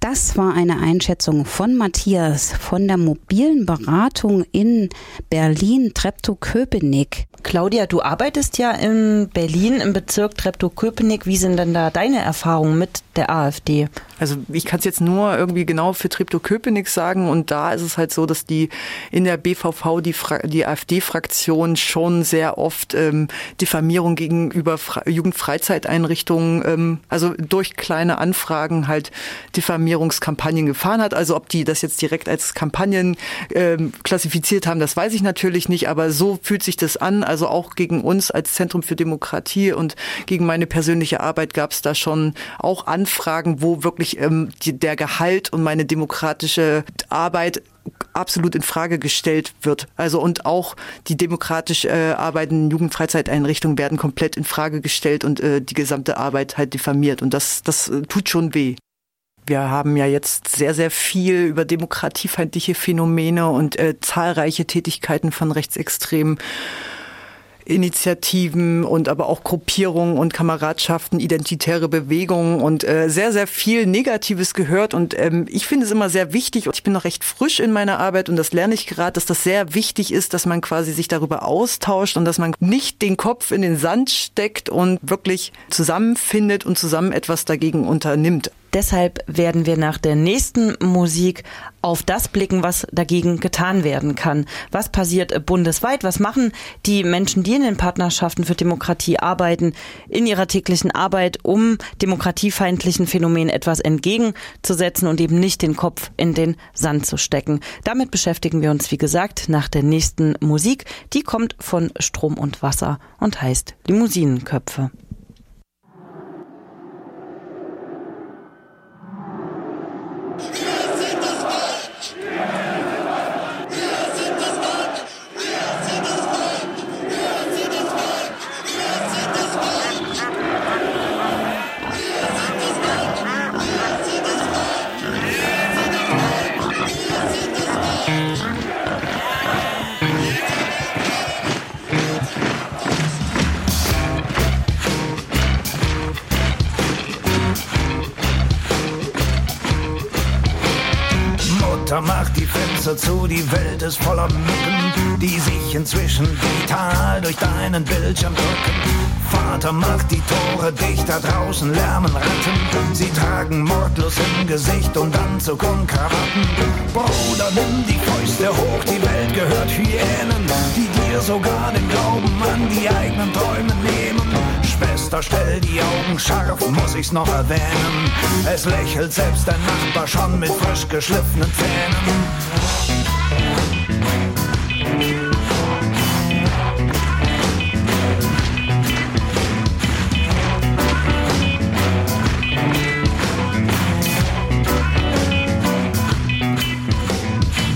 Das war eine Einschätzung von Matthias von der mobilen Beratung in Berlin, Treptow-Köpenick. Claudia, du arbeitest ja in Berlin im Bezirk Treptow-Köpenick. Wie sind denn da deine Erfahrungen mit der AfD? Also ich kann es jetzt nur irgendwie genau für Treptow-Köpenick sagen und da ist es halt so, dass die in der BVV die, die AfD-Fraktion schon sehr oft ähm, Diffamierung gegenüber Fra Jugendfreizeiteinrichtungen, ähm, also durch kleine Anfragen halt Diffamierungskampagnen gefahren hat. Also ob die das jetzt direkt als Kampagnen ähm, klassifiziert haben, das weiß ich natürlich nicht, aber so fühlt sich das an. Also auch gegen uns als Zentrum für Demokratie und gegen meine persönliche Arbeit gab es da schon auch Anfragen, wo wirklich ähm, die, der Gehalt und meine demokratische Arbeit absolut in Frage gestellt wird. Also und auch die demokratisch äh, arbeitenden Jugendfreizeiteinrichtungen werden komplett in Frage gestellt und äh, die gesamte Arbeit halt diffamiert. Und das, das äh, tut schon weh. Wir haben ja jetzt sehr, sehr viel über demokratiefeindliche Phänomene und äh, zahlreiche Tätigkeiten von Rechtsextremen Initiativen und aber auch Gruppierungen und Kameradschaften, identitäre Bewegungen und äh, sehr, sehr viel Negatives gehört. Und ähm, ich finde es immer sehr wichtig, und ich bin noch recht frisch in meiner Arbeit und das lerne ich gerade, dass das sehr wichtig ist, dass man quasi sich darüber austauscht und dass man nicht den Kopf in den Sand steckt und wirklich zusammenfindet und zusammen etwas dagegen unternimmt. Deshalb werden wir nach der nächsten Musik auf das blicken, was dagegen getan werden kann. Was passiert bundesweit? Was machen die Menschen, die in den Partnerschaften für Demokratie arbeiten, in ihrer täglichen Arbeit, um demokratiefeindlichen Phänomenen etwas entgegenzusetzen und eben nicht den Kopf in den Sand zu stecken? Damit beschäftigen wir uns, wie gesagt, nach der nächsten Musik. Die kommt von Strom und Wasser und heißt Limousinenköpfe. Fenster zu, die Welt ist voller Mücken, die sich inzwischen digital durch deinen Bildschirm drücken. Vater macht die Tore dichter, draußen lärmen Ratten. Sie tragen mordlos im Gesicht und Anzug und Krawatten. Bruder, nimm die Fäuste hoch, die Welt gehört Hyänen, die dir sogar den Glauben an die eigenen Träume nehmen. Schwester, stell die Augen scharf, muss ich's noch erwähnen. Es lächelt selbst dein Nachbar schon mit frisch geschliffenen Zähnen.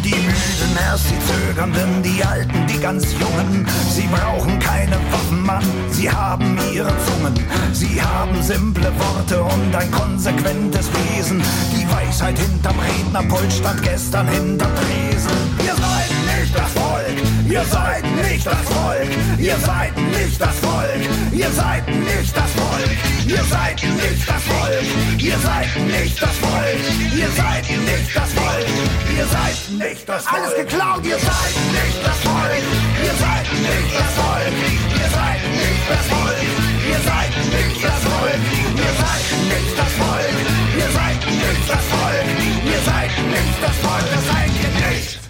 Die Müden erst die Zögernden, die Alten, ganz Jungen. Sie brauchen keine Waffen, Mann, sie haben ihre Zungen. Sie haben simple Worte und ein konsequentes Wesen. Die Weisheit hinterm Rednerpult stand gestern hinterm Tresen. Ihr seid nicht das Volk, Ihr seid nicht das Volk, ihr seid nicht das Volk, ihr seid nicht das Volk, ihr seid nicht das Volk, ihr seid nicht das Volk, ihr seid nicht das Volk, ihr seid nicht das Volk. Alles geklaut, ihr seid nicht das Volk, ihr seid nicht das Volk, ihr seid nicht das Volk, ihr seid nicht das Volk, ihr seid nicht das Volk, ihr seid nicht das Volk, ihr seid nicht das Volk, das seid ihr nicht.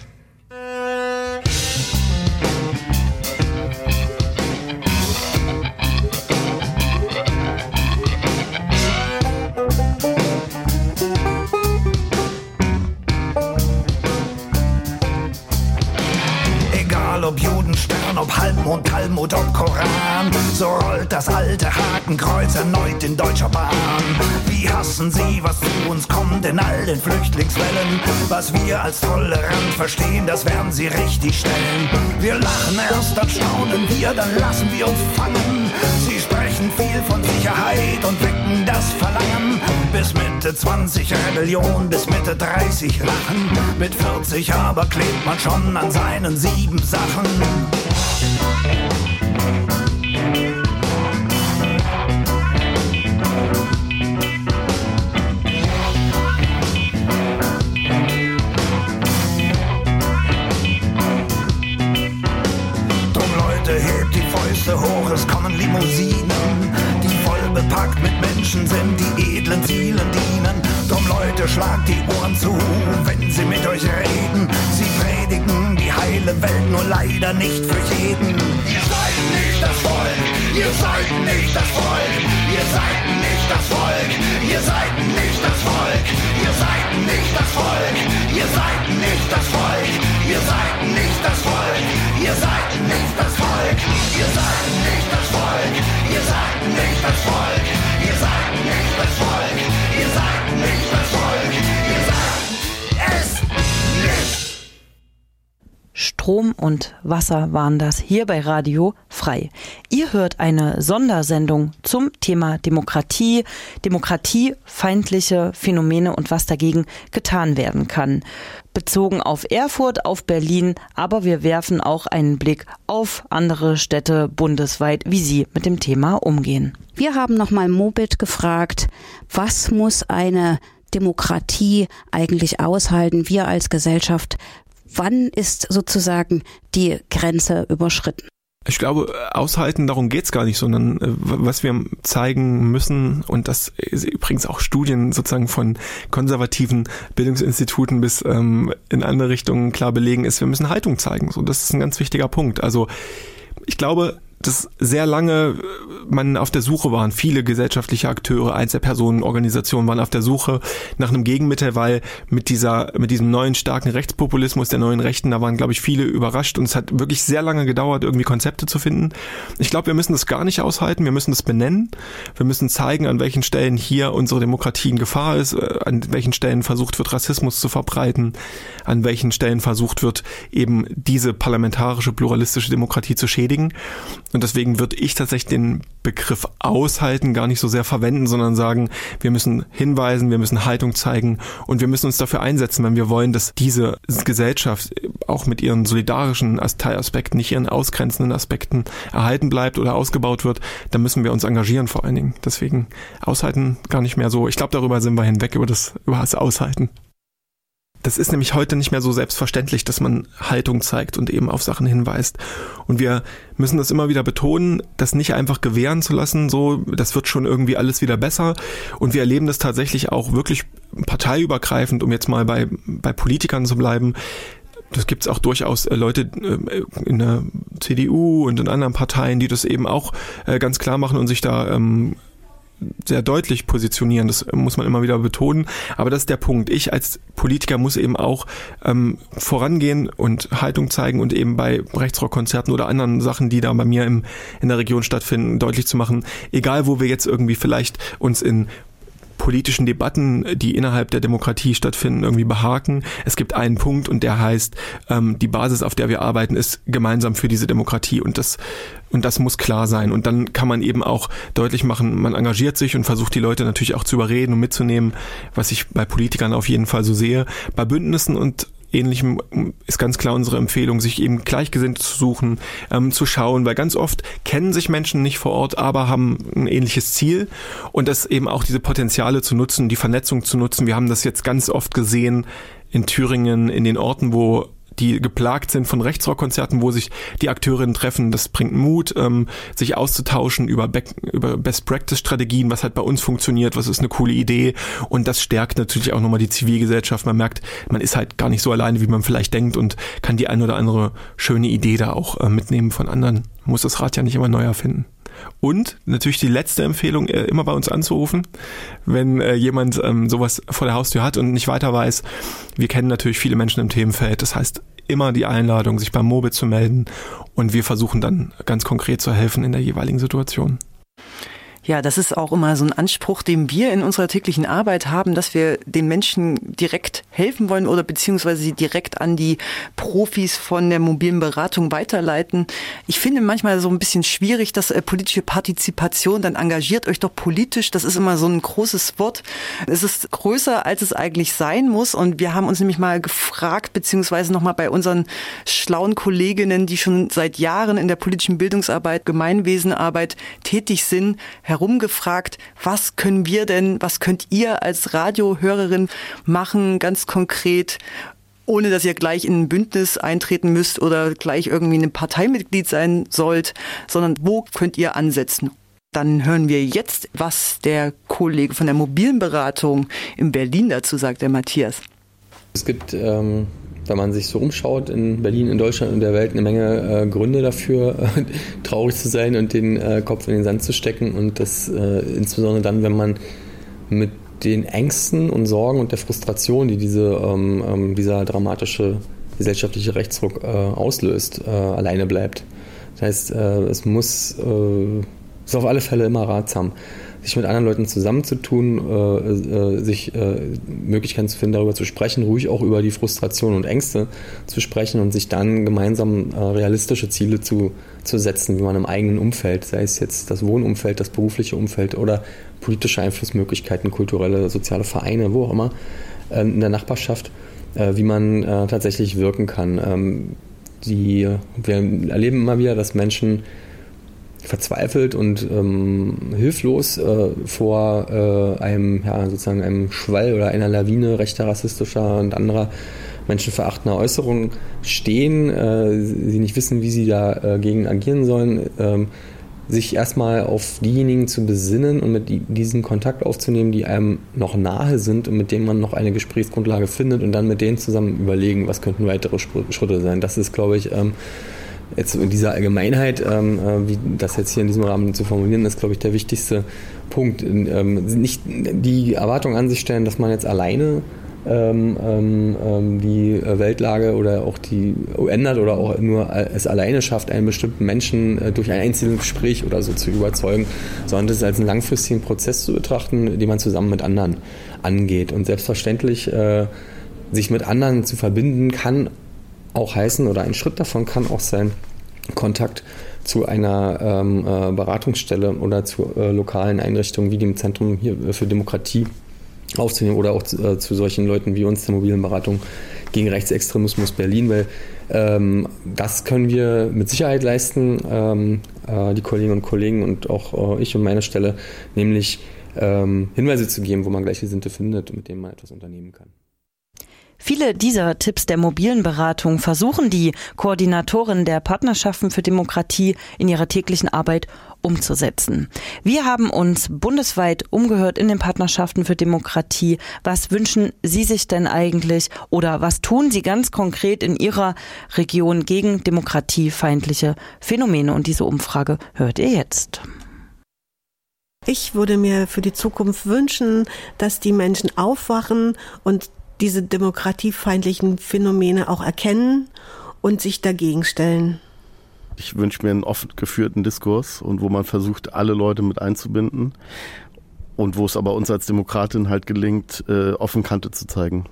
Plan. So rollt das alte Hakenkreuz erneut in deutscher Bahn. Wie hassen sie, was zu uns kommt in all den Flüchtlingswellen? Was wir als tolerant verstehen, das werden sie richtig stellen. Wir lachen erst, dann staunen wir, dann lassen wir uns fangen. Sie sprechen viel von Sicherheit und das Verlangen. Bis Mitte 20 Rebellion, bis Mitte 30 Lachen. Mit 40 aber klebt man schon an seinen sieben Sachen. Drum Leute, hebt die Fäuste hoch, es kommen Limousinen, bepackt mit Menschen sind, die edlen Zielen dienen. Drum Leute, schlagt die Ohren zu, wenn sie mit euch reden. Sie predigen die heile Welt, nur leider nicht für jeden. Ihr seid nicht das Volk, ihr seid nicht das Volk, ihr seid nicht das Volk, ihr seid nicht das Volk, ihr seid nicht das Volk, ihr seid nicht das Volk, ihr seid nicht das Volk, ihr seid nicht das Volk, ihr seid nicht das Volk, ihr seid nicht das Volk, ihr seid nicht das Volk, ihr seid nicht das Volk, ihr seid es nicht. Strom und Wasser waren das hier bei Radio Frei. Ihr hört eine Sondersendung zum Thema Demokratie, demokratiefeindliche Phänomene und was dagegen getan werden kann. Bezogen auf Erfurt, auf Berlin, aber wir werfen auch einen Blick auf andere Städte bundesweit, wie sie mit dem Thema umgehen. Wir haben nochmal Mobit gefragt, was muss eine Demokratie eigentlich aushalten, wir als Gesellschaft, wann ist sozusagen die Grenze überschritten? Ich glaube, aushalten, darum geht's gar nicht, sondern äh, was wir zeigen müssen, und das ist übrigens auch Studien sozusagen von konservativen Bildungsinstituten bis ähm, in andere Richtungen klar belegen, ist, wir müssen Haltung zeigen. So, das ist ein ganz wichtiger Punkt. Also ich glaube, dass sehr lange man auf der Suche waren. Viele gesellschaftliche Akteure, Einzelpersonen, Organisationen waren auf der Suche nach einem Gegenmittel, weil mit dieser, mit diesem neuen starken Rechtspopulismus der neuen Rechten, da waren, glaube ich, viele überrascht und es hat wirklich sehr lange gedauert, irgendwie Konzepte zu finden. Ich glaube, wir müssen das gar nicht aushalten. Wir müssen das benennen. Wir müssen zeigen, an welchen Stellen hier unsere Demokratie in Gefahr ist, äh, an welchen Stellen versucht wird, Rassismus zu verbreiten, an welchen Stellen versucht wird, eben diese parlamentarische, pluralistische Demokratie zu schädigen. Und deswegen würde ich tatsächlich den Begriff aushalten gar nicht so sehr verwenden, sondern sagen, wir müssen hinweisen, wir müssen Haltung zeigen und wir müssen uns dafür einsetzen, wenn wir wollen, dass diese Gesellschaft auch mit ihren solidarischen Teilaspekten, nicht ihren ausgrenzenden Aspekten erhalten bleibt oder ausgebaut wird, dann müssen wir uns engagieren vor allen Dingen. Deswegen aushalten gar nicht mehr so. Ich glaube, darüber sind wir hinweg über das, über das Aushalten. Das ist nämlich heute nicht mehr so selbstverständlich, dass man Haltung zeigt und eben auf Sachen hinweist. Und wir müssen das immer wieder betonen, das nicht einfach gewähren zu lassen, so, das wird schon irgendwie alles wieder besser. Und wir erleben das tatsächlich auch wirklich parteiübergreifend, um jetzt mal bei, bei Politikern zu bleiben. Das gibt's auch durchaus äh, Leute äh, in der CDU und in anderen Parteien, die das eben auch äh, ganz klar machen und sich da ähm, sehr deutlich positionieren. Das muss man immer wieder betonen. Aber das ist der Punkt. Ich als Politiker muss eben auch ähm, vorangehen und Haltung zeigen und eben bei Rechtsrockkonzerten oder anderen Sachen, die da bei mir im, in der Region stattfinden, deutlich zu machen, egal wo wir jetzt irgendwie vielleicht uns in politischen Debatten, die innerhalb der Demokratie stattfinden, irgendwie behaken. Es gibt einen Punkt und der heißt, ähm, die Basis, auf der wir arbeiten, ist gemeinsam für diese Demokratie und das und das muss klar sein. Und dann kann man eben auch deutlich machen, man engagiert sich und versucht die Leute natürlich auch zu überreden und mitzunehmen, was ich bei Politikern auf jeden Fall so sehe. Bei Bündnissen und Ähnlichem ist ganz klar unsere Empfehlung, sich eben Gleichgesinnte zu suchen, ähm, zu schauen, weil ganz oft kennen sich Menschen nicht vor Ort, aber haben ein ähnliches Ziel und das eben auch diese Potenziale zu nutzen, die Vernetzung zu nutzen. Wir haben das jetzt ganz oft gesehen in Thüringen, in den Orten, wo die geplagt sind von Rechtsrockkonzerten, wo sich die Akteurinnen treffen. Das bringt Mut, ähm, sich auszutauschen über, Be über Best-Practice-Strategien, was halt bei uns funktioniert, was ist eine coole Idee. Und das stärkt natürlich auch nochmal die Zivilgesellschaft. Man merkt, man ist halt gar nicht so alleine, wie man vielleicht denkt und kann die ein oder andere schöne Idee da auch äh, mitnehmen von anderen. Man muss das Rad ja nicht immer neu erfinden. Und natürlich die letzte Empfehlung, äh, immer bei uns anzurufen, wenn äh, jemand ähm, sowas vor der Haustür hat und nicht weiter weiß. Wir kennen natürlich viele Menschen im Themenfeld. Das heißt, immer die Einladung, sich beim Mobil zu melden und wir versuchen dann ganz konkret zu helfen in der jeweiligen Situation. Ja, das ist auch immer so ein Anspruch, den wir in unserer täglichen Arbeit haben, dass wir den Menschen direkt helfen wollen oder beziehungsweise sie direkt an die Profis von der mobilen Beratung weiterleiten. Ich finde manchmal so ein bisschen schwierig, dass äh, politische Partizipation, dann engagiert euch doch politisch. Das ist immer so ein großes Wort. Es ist größer, als es eigentlich sein muss. Und wir haben uns nämlich mal gefragt, beziehungsweise nochmal bei unseren schlauen Kolleginnen, die schon seit Jahren in der politischen Bildungsarbeit, Gemeinwesenarbeit tätig sind, herumgefragt, was können wir denn, was könnt ihr als Radiohörerin machen, ganz konkret, ohne dass ihr gleich in ein Bündnis eintreten müsst oder gleich irgendwie ein Parteimitglied sein sollt, sondern wo könnt ihr ansetzen? Dann hören wir jetzt, was der Kollege von der mobilen Beratung in Berlin dazu sagt, der Matthias. Es gibt ähm, wenn man sich so umschaut in Berlin, in Deutschland und der Welt, eine Menge äh, Gründe dafür, traurig zu sein und den äh, Kopf in den Sand zu stecken. Und das äh, insbesondere dann, wenn man mit den Ängsten und Sorgen und der Frustration, die diese, ähm, ähm, dieser dramatische gesellschaftliche Rechtsruck äh, auslöst, äh, alleine bleibt. Das heißt, es muss, ist auf alle Fälle immer ratsam sich mit anderen Leuten zusammenzutun, äh, äh, sich äh, Möglichkeiten zu finden, darüber zu sprechen, ruhig auch über die Frustration und Ängste zu sprechen und sich dann gemeinsam äh, realistische Ziele zu, zu setzen, wie man im eigenen Umfeld, sei es jetzt das Wohnumfeld, das berufliche Umfeld oder politische Einflussmöglichkeiten, kulturelle, soziale Vereine, wo auch immer, äh, in der Nachbarschaft, äh, wie man tatsächlich wirken kann. Ähm, die, wir erleben immer wieder, dass Menschen verzweifelt und ähm, hilflos äh, vor äh, einem, ja, sozusagen einem Schwall oder einer Lawine rechter, rassistischer und anderer menschenverachtender Äußerungen stehen, äh, sie nicht wissen, wie sie dagegen agieren sollen, ähm, sich erstmal auf diejenigen zu besinnen und mit diesen Kontakt aufzunehmen, die einem noch nahe sind und mit denen man noch eine Gesprächsgrundlage findet und dann mit denen zusammen überlegen, was könnten weitere Schritte sein. Das ist, glaube ich, ähm, jetzt in dieser Allgemeinheit, ähm, äh, wie das jetzt hier in diesem Rahmen zu formulieren, ist, glaube ich, der wichtigste Punkt. Ähm, nicht die Erwartung an sich stellen, dass man jetzt alleine ähm, ähm, ähm die Weltlage oder auch die ändert oder auch nur es alleine schafft, einen bestimmten Menschen äh, durch ein einzelnes Gespräch oder so zu überzeugen, sondern das als einen langfristigen Prozess zu betrachten, den man zusammen mit anderen angeht. Und selbstverständlich äh, sich mit anderen zu verbinden kann auch heißen oder ein Schritt davon kann auch sein, Kontakt zu einer ähm, äh, Beratungsstelle oder zu äh, lokalen Einrichtungen wie dem Zentrum hier für Demokratie aufzunehmen oder auch zu, äh, zu solchen Leuten wie uns der mobilen Beratung gegen Rechtsextremismus Berlin, weil ähm, das können wir mit Sicherheit leisten, ähm, äh, die Kolleginnen und Kollegen und auch äh, ich und meine Stelle, nämlich ähm, Hinweise zu geben, wo man Gleichgesinnte findet und mit denen man etwas unternehmen kann. Viele dieser Tipps der mobilen Beratung versuchen die Koordinatoren der Partnerschaften für Demokratie in ihrer täglichen Arbeit umzusetzen. Wir haben uns bundesweit umgehört in den Partnerschaften für Demokratie. Was wünschen Sie sich denn eigentlich oder was tun Sie ganz konkret in Ihrer Region gegen demokratiefeindliche Phänomene? Und diese Umfrage hört ihr jetzt. Ich würde mir für die Zukunft wünschen, dass die Menschen aufwachen und diese demokratiefeindlichen Phänomene auch erkennen und sich dagegen stellen. Ich wünsche mir einen offen geführten Diskurs und wo man versucht, alle Leute mit einzubinden und wo es aber uns als Demokratin halt gelingt, äh, offen Kante zu zeigen.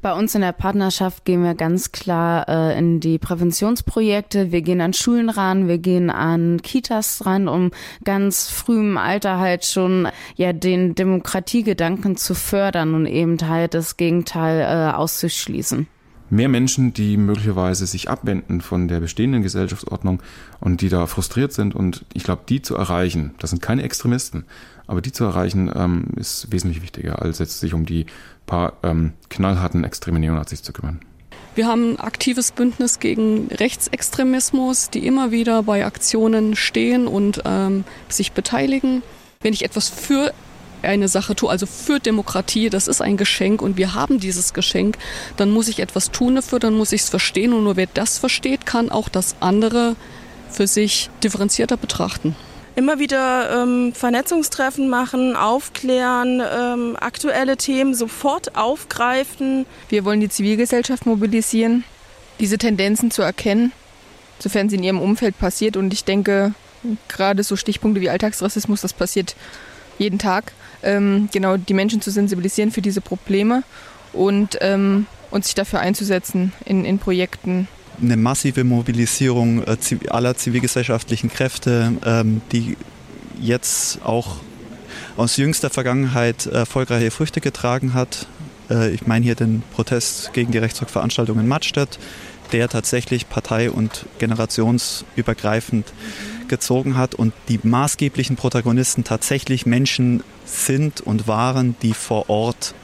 Bei uns in der Partnerschaft gehen wir ganz klar äh, in die Präventionsprojekte. Wir gehen an Schulen ran, wir gehen an Kitas ran, um ganz früh im Alter halt schon ja den Demokratiegedanken zu fördern und eben halt das Gegenteil äh, auszuschließen mehr Menschen, die möglicherweise sich abwenden von der bestehenden Gesellschaftsordnung und die da frustriert sind. Und ich glaube, die zu erreichen, das sind keine Extremisten, aber die zu erreichen, ähm, ist wesentlich wichtiger, als jetzt sich um die paar ähm, knallharten extremen Neonazis zu kümmern. Wir haben ein aktives Bündnis gegen Rechtsextremismus, die immer wieder bei Aktionen stehen und ähm, sich beteiligen. Wenn ich etwas für eine Sache tue, also für Demokratie, das ist ein Geschenk und wir haben dieses Geschenk, dann muss ich etwas tun dafür, dann muss ich es verstehen und nur wer das versteht, kann auch das andere für sich differenzierter betrachten. Immer wieder ähm, Vernetzungstreffen machen, aufklären, ähm, aktuelle Themen sofort aufgreifen. Wir wollen die Zivilgesellschaft mobilisieren, diese Tendenzen zu erkennen, sofern sie in ihrem Umfeld passiert. Und ich denke, gerade so Stichpunkte wie Alltagsrassismus, das passiert jeden Tag. Ähm, genau die Menschen zu sensibilisieren für diese Probleme und, ähm, und sich dafür einzusetzen in, in Projekten eine massive Mobilisierung äh, aller zivilgesellschaftlichen Kräfte, ähm, die jetzt auch aus jüngster Vergangenheit erfolgreiche Früchte getragen hat. Äh, ich meine hier den Protest gegen die Rechtsrockveranstaltung in Mattstedt, der tatsächlich partei- und generationsübergreifend gezogen hat und die maßgeblichen Protagonisten tatsächlich Menschen sind und waren, die vor Ort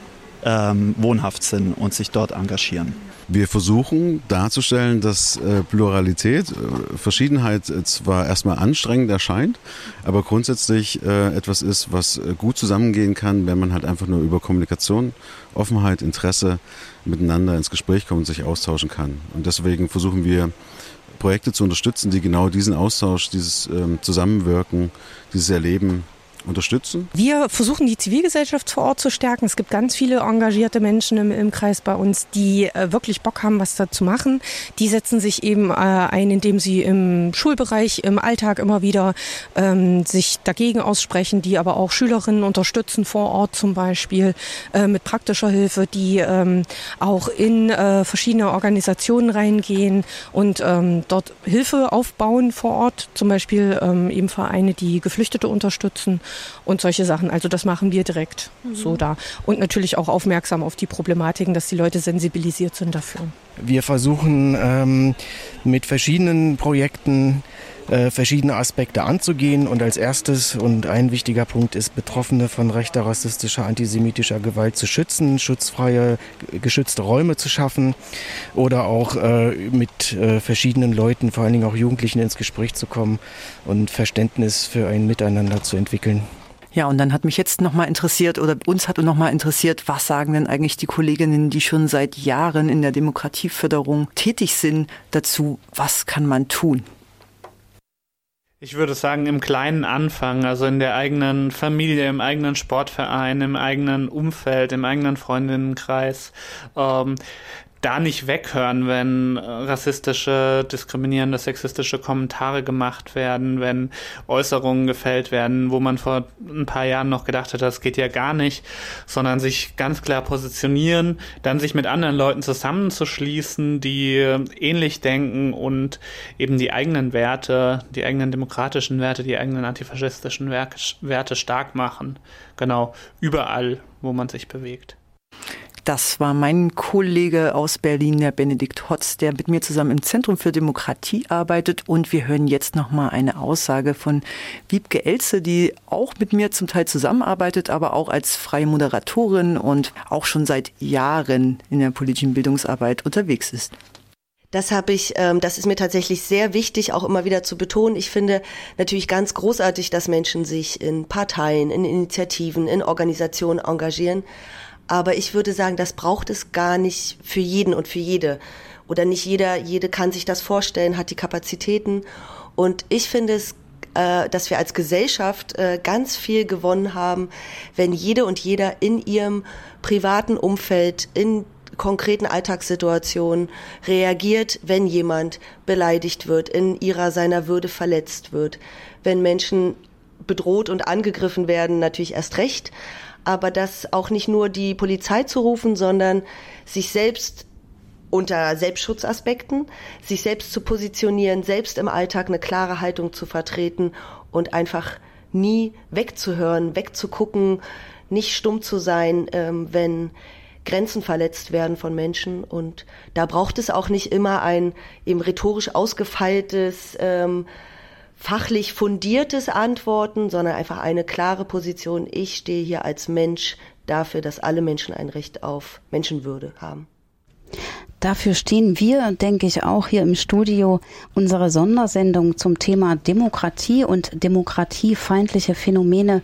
ähm, wohnhaft sind und sich dort engagieren. Wir versuchen darzustellen, dass äh, Pluralität, äh, Verschiedenheit äh, zwar erstmal anstrengend erscheint, aber grundsätzlich etwas ist, was gut zusammengehen kann, wenn man halt einfach nur über Kommunikation, Offenheit, Interesse miteinander ins Gespräch kommt und sich austauschen kann. Und deswegen versuchen wir Projekte zu unterstützen, die genau diesen Austausch, dieses ähm, Zusammenwirken, dieses Erleben unterstützen? Wir versuchen die Zivilgesellschaft vor Ort zu stärken. Es gibt ganz viele engagierte Menschen im, im Kreis bei uns, die äh, wirklich Bock haben, was da zu machen. Die setzen sich eben äh, ein, indem sie im Schulbereich, im Alltag immer wieder ähm, sich dagegen aussprechen, die aber auch Schülerinnen unterstützen vor Ort zum Beispiel äh, mit praktischer Hilfe, die ähm, auch in äh, verschiedene Organisationen reingehen und ähm, dort Hilfe aufbauen vor Ort, zum Beispiel ähm, eben Vereine, die Geflüchtete unterstützen und solche Sachen. Also das machen wir direkt mhm. so da. Und natürlich auch aufmerksam auf die Problematiken, dass die Leute sensibilisiert sind dafür. Wir versuchen ähm, mit verschiedenen Projekten äh, verschiedene Aspekte anzugehen. Und als erstes und ein wichtiger Punkt ist, Betroffene von rechter, rassistischer, antisemitischer Gewalt zu schützen, schutzfreie, geschützte Räume zu schaffen oder auch äh, mit äh, verschiedenen Leuten, vor allen Dingen auch Jugendlichen ins Gespräch zu kommen und Verständnis für ein Miteinander zu entwickeln. Ja, und dann hat mich jetzt nochmal interessiert oder uns hat nochmal interessiert, was sagen denn eigentlich die Kolleginnen, die schon seit Jahren in der Demokratieförderung tätig sind, dazu, was kann man tun? Ich würde sagen, im kleinen Anfang, also in der eigenen Familie, im eigenen Sportverein, im eigenen Umfeld, im eigenen Freundinnenkreis. Ähm, da nicht weghören, wenn äh, rassistische, diskriminierende, sexistische Kommentare gemacht werden, wenn Äußerungen gefällt werden, wo man vor ein paar Jahren noch gedacht hat, das geht ja gar nicht, sondern sich ganz klar positionieren, dann sich mit anderen Leuten zusammenzuschließen, die ähnlich denken und eben die eigenen Werte, die eigenen demokratischen Werte, die eigenen antifaschistischen Werte stark machen. Genau, überall, wo man sich bewegt. Das war mein Kollege aus Berlin, der Benedikt Hotz, der mit mir zusammen im Zentrum für Demokratie arbeitet. Und wir hören jetzt noch mal eine Aussage von Wiebke Elze, die auch mit mir zum Teil zusammenarbeitet, aber auch als freie Moderatorin und auch schon seit Jahren in der politischen Bildungsarbeit unterwegs ist. Das habe ich, ähm, das ist mir tatsächlich sehr wichtig, auch immer wieder zu betonen. Ich finde natürlich ganz großartig, dass Menschen sich in Parteien, in Initiativen, in Organisationen engagieren. Aber ich würde sagen, das braucht es gar nicht für jeden und für jede. Oder nicht jeder, jede kann sich das vorstellen, hat die Kapazitäten. Und ich finde es äh, dass wir als Gesellschaft äh, ganz viel gewonnen haben, wenn jede und jeder in ihrem privaten Umfeld, in konkreten Alltagssituationen reagiert, wenn jemand beleidigt wird, in ihrer seiner Würde verletzt wird, wenn Menschen bedroht und angegriffen werden, natürlich erst recht, aber das auch nicht nur die Polizei zu rufen, sondern sich selbst unter Selbstschutzaspekten, sich selbst zu positionieren, selbst im Alltag eine klare Haltung zu vertreten und einfach nie wegzuhören, wegzugucken, nicht stumm zu sein, ähm, wenn Grenzen verletzt werden von Menschen. Und da braucht es auch nicht immer ein eben rhetorisch ausgefeiltes ähm, fachlich fundiertes Antworten, sondern einfach eine klare Position. Ich stehe hier als Mensch dafür, dass alle Menschen ein Recht auf Menschenwürde haben. Dafür stehen wir, denke ich, auch hier im Studio unsere Sondersendung zum Thema Demokratie und demokratiefeindliche Phänomene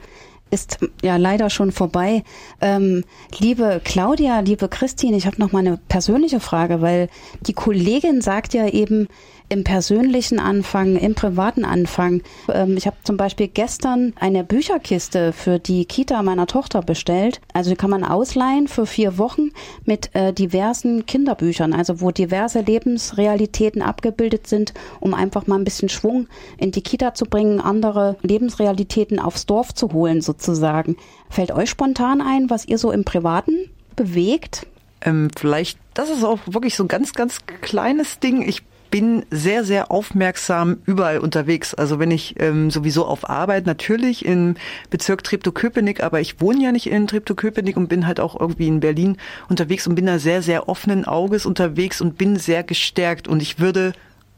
ist ja leider schon vorbei. Ähm, liebe Claudia, liebe Christine, ich habe noch mal eine persönliche Frage, weil die Kollegin sagt ja eben, im Persönlichen anfangen, im Privaten anfangen. Ähm, ich habe zum Beispiel gestern eine Bücherkiste für die Kita meiner Tochter bestellt. Also die kann man ausleihen für vier Wochen mit äh, diversen Kinderbüchern, also wo diverse Lebensrealitäten abgebildet sind, um einfach mal ein bisschen Schwung in die Kita zu bringen, andere Lebensrealitäten aufs Dorf zu holen sozusagen. Fällt euch spontan ein, was ihr so im Privaten bewegt? Ähm, vielleicht, das ist auch wirklich so ein ganz, ganz kleines Ding. Ich bin sehr, sehr aufmerksam überall unterwegs. Also wenn ich ähm, sowieso auf Arbeit natürlich im Bezirk Treptow-Köpenick, aber ich wohne ja nicht in Treptow-Köpenick und bin halt auch irgendwie in Berlin unterwegs und bin da sehr, sehr offenen Auges unterwegs und bin sehr gestärkt. Und ich würde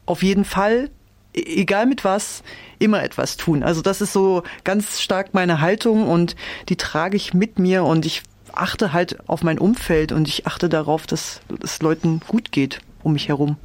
auf jeden Fall, e-, egal mit was, immer etwas tun. Also das ist so ganz stark meine Haltung und die trage ich mit mir und ich achte halt auf mein Umfeld und ich achte darauf, dass es Leuten gut geht um mich herum.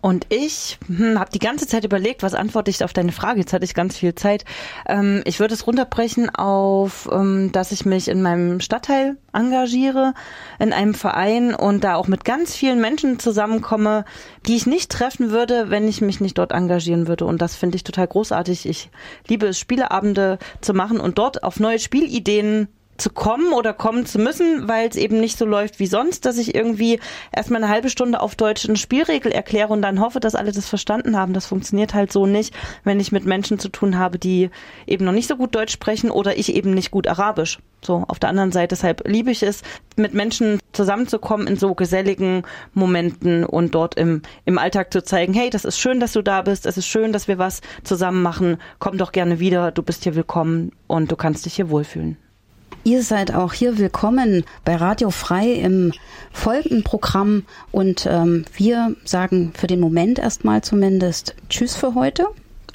Und ich hm, habe die ganze Zeit überlegt, was antworte ich auf deine Frage. Jetzt hatte ich ganz viel Zeit. Ähm, ich würde es runterbrechen auf, ähm, dass ich mich in meinem Stadtteil engagiere, in einem Verein und da auch mit ganz vielen Menschen zusammenkomme, die ich nicht treffen würde, wenn ich mich nicht dort engagieren würde. Und das finde ich total großartig. Ich liebe es, Spieleabende zu machen und dort auf neue Spielideen zu kommen oder kommen zu müssen, weil es eben nicht so läuft wie sonst, dass ich irgendwie erstmal eine halbe Stunde auf Deutsch eine Spielregel erkläre und dann hoffe, dass alle das verstanden haben. Das funktioniert halt so nicht, wenn ich mit Menschen zu tun habe, die eben noch nicht so gut Deutsch sprechen oder ich eben nicht gut Arabisch. So, auf der anderen Seite, deshalb liebe ich es, mit Menschen zusammenzukommen in so geselligen Momenten und dort im, im Alltag zu zeigen, hey, das ist schön, dass du da bist, es ist schön, dass wir was zusammen machen, komm doch gerne wieder, du bist hier willkommen und du kannst dich hier wohlfühlen. Ihr seid auch hier willkommen bei Radio Frei im folgenden Programm und ähm, wir sagen für den Moment erstmal zumindest Tschüss für heute.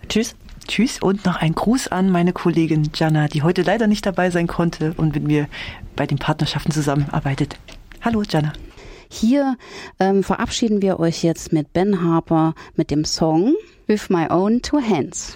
Tschüss. Tschüss und noch ein Gruß an meine Kollegin Jana, die heute leider nicht dabei sein konnte und mit mir bei den Partnerschaften zusammenarbeitet. Hallo Jana. Hier ähm, verabschieden wir euch jetzt mit Ben Harper mit dem Song With My Own Two Hands.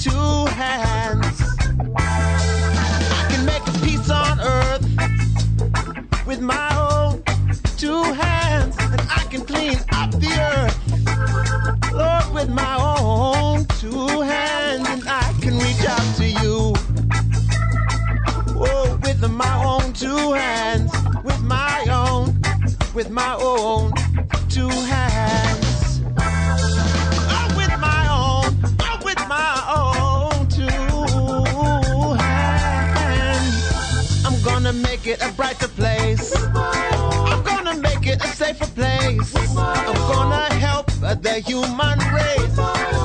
two hands. I can make peace on earth with my own two hands, and I can clean up the earth, Lord, with my own two hands, and I can reach out to you. Oh, with my own two hands, with my own, with my own two hands. human race.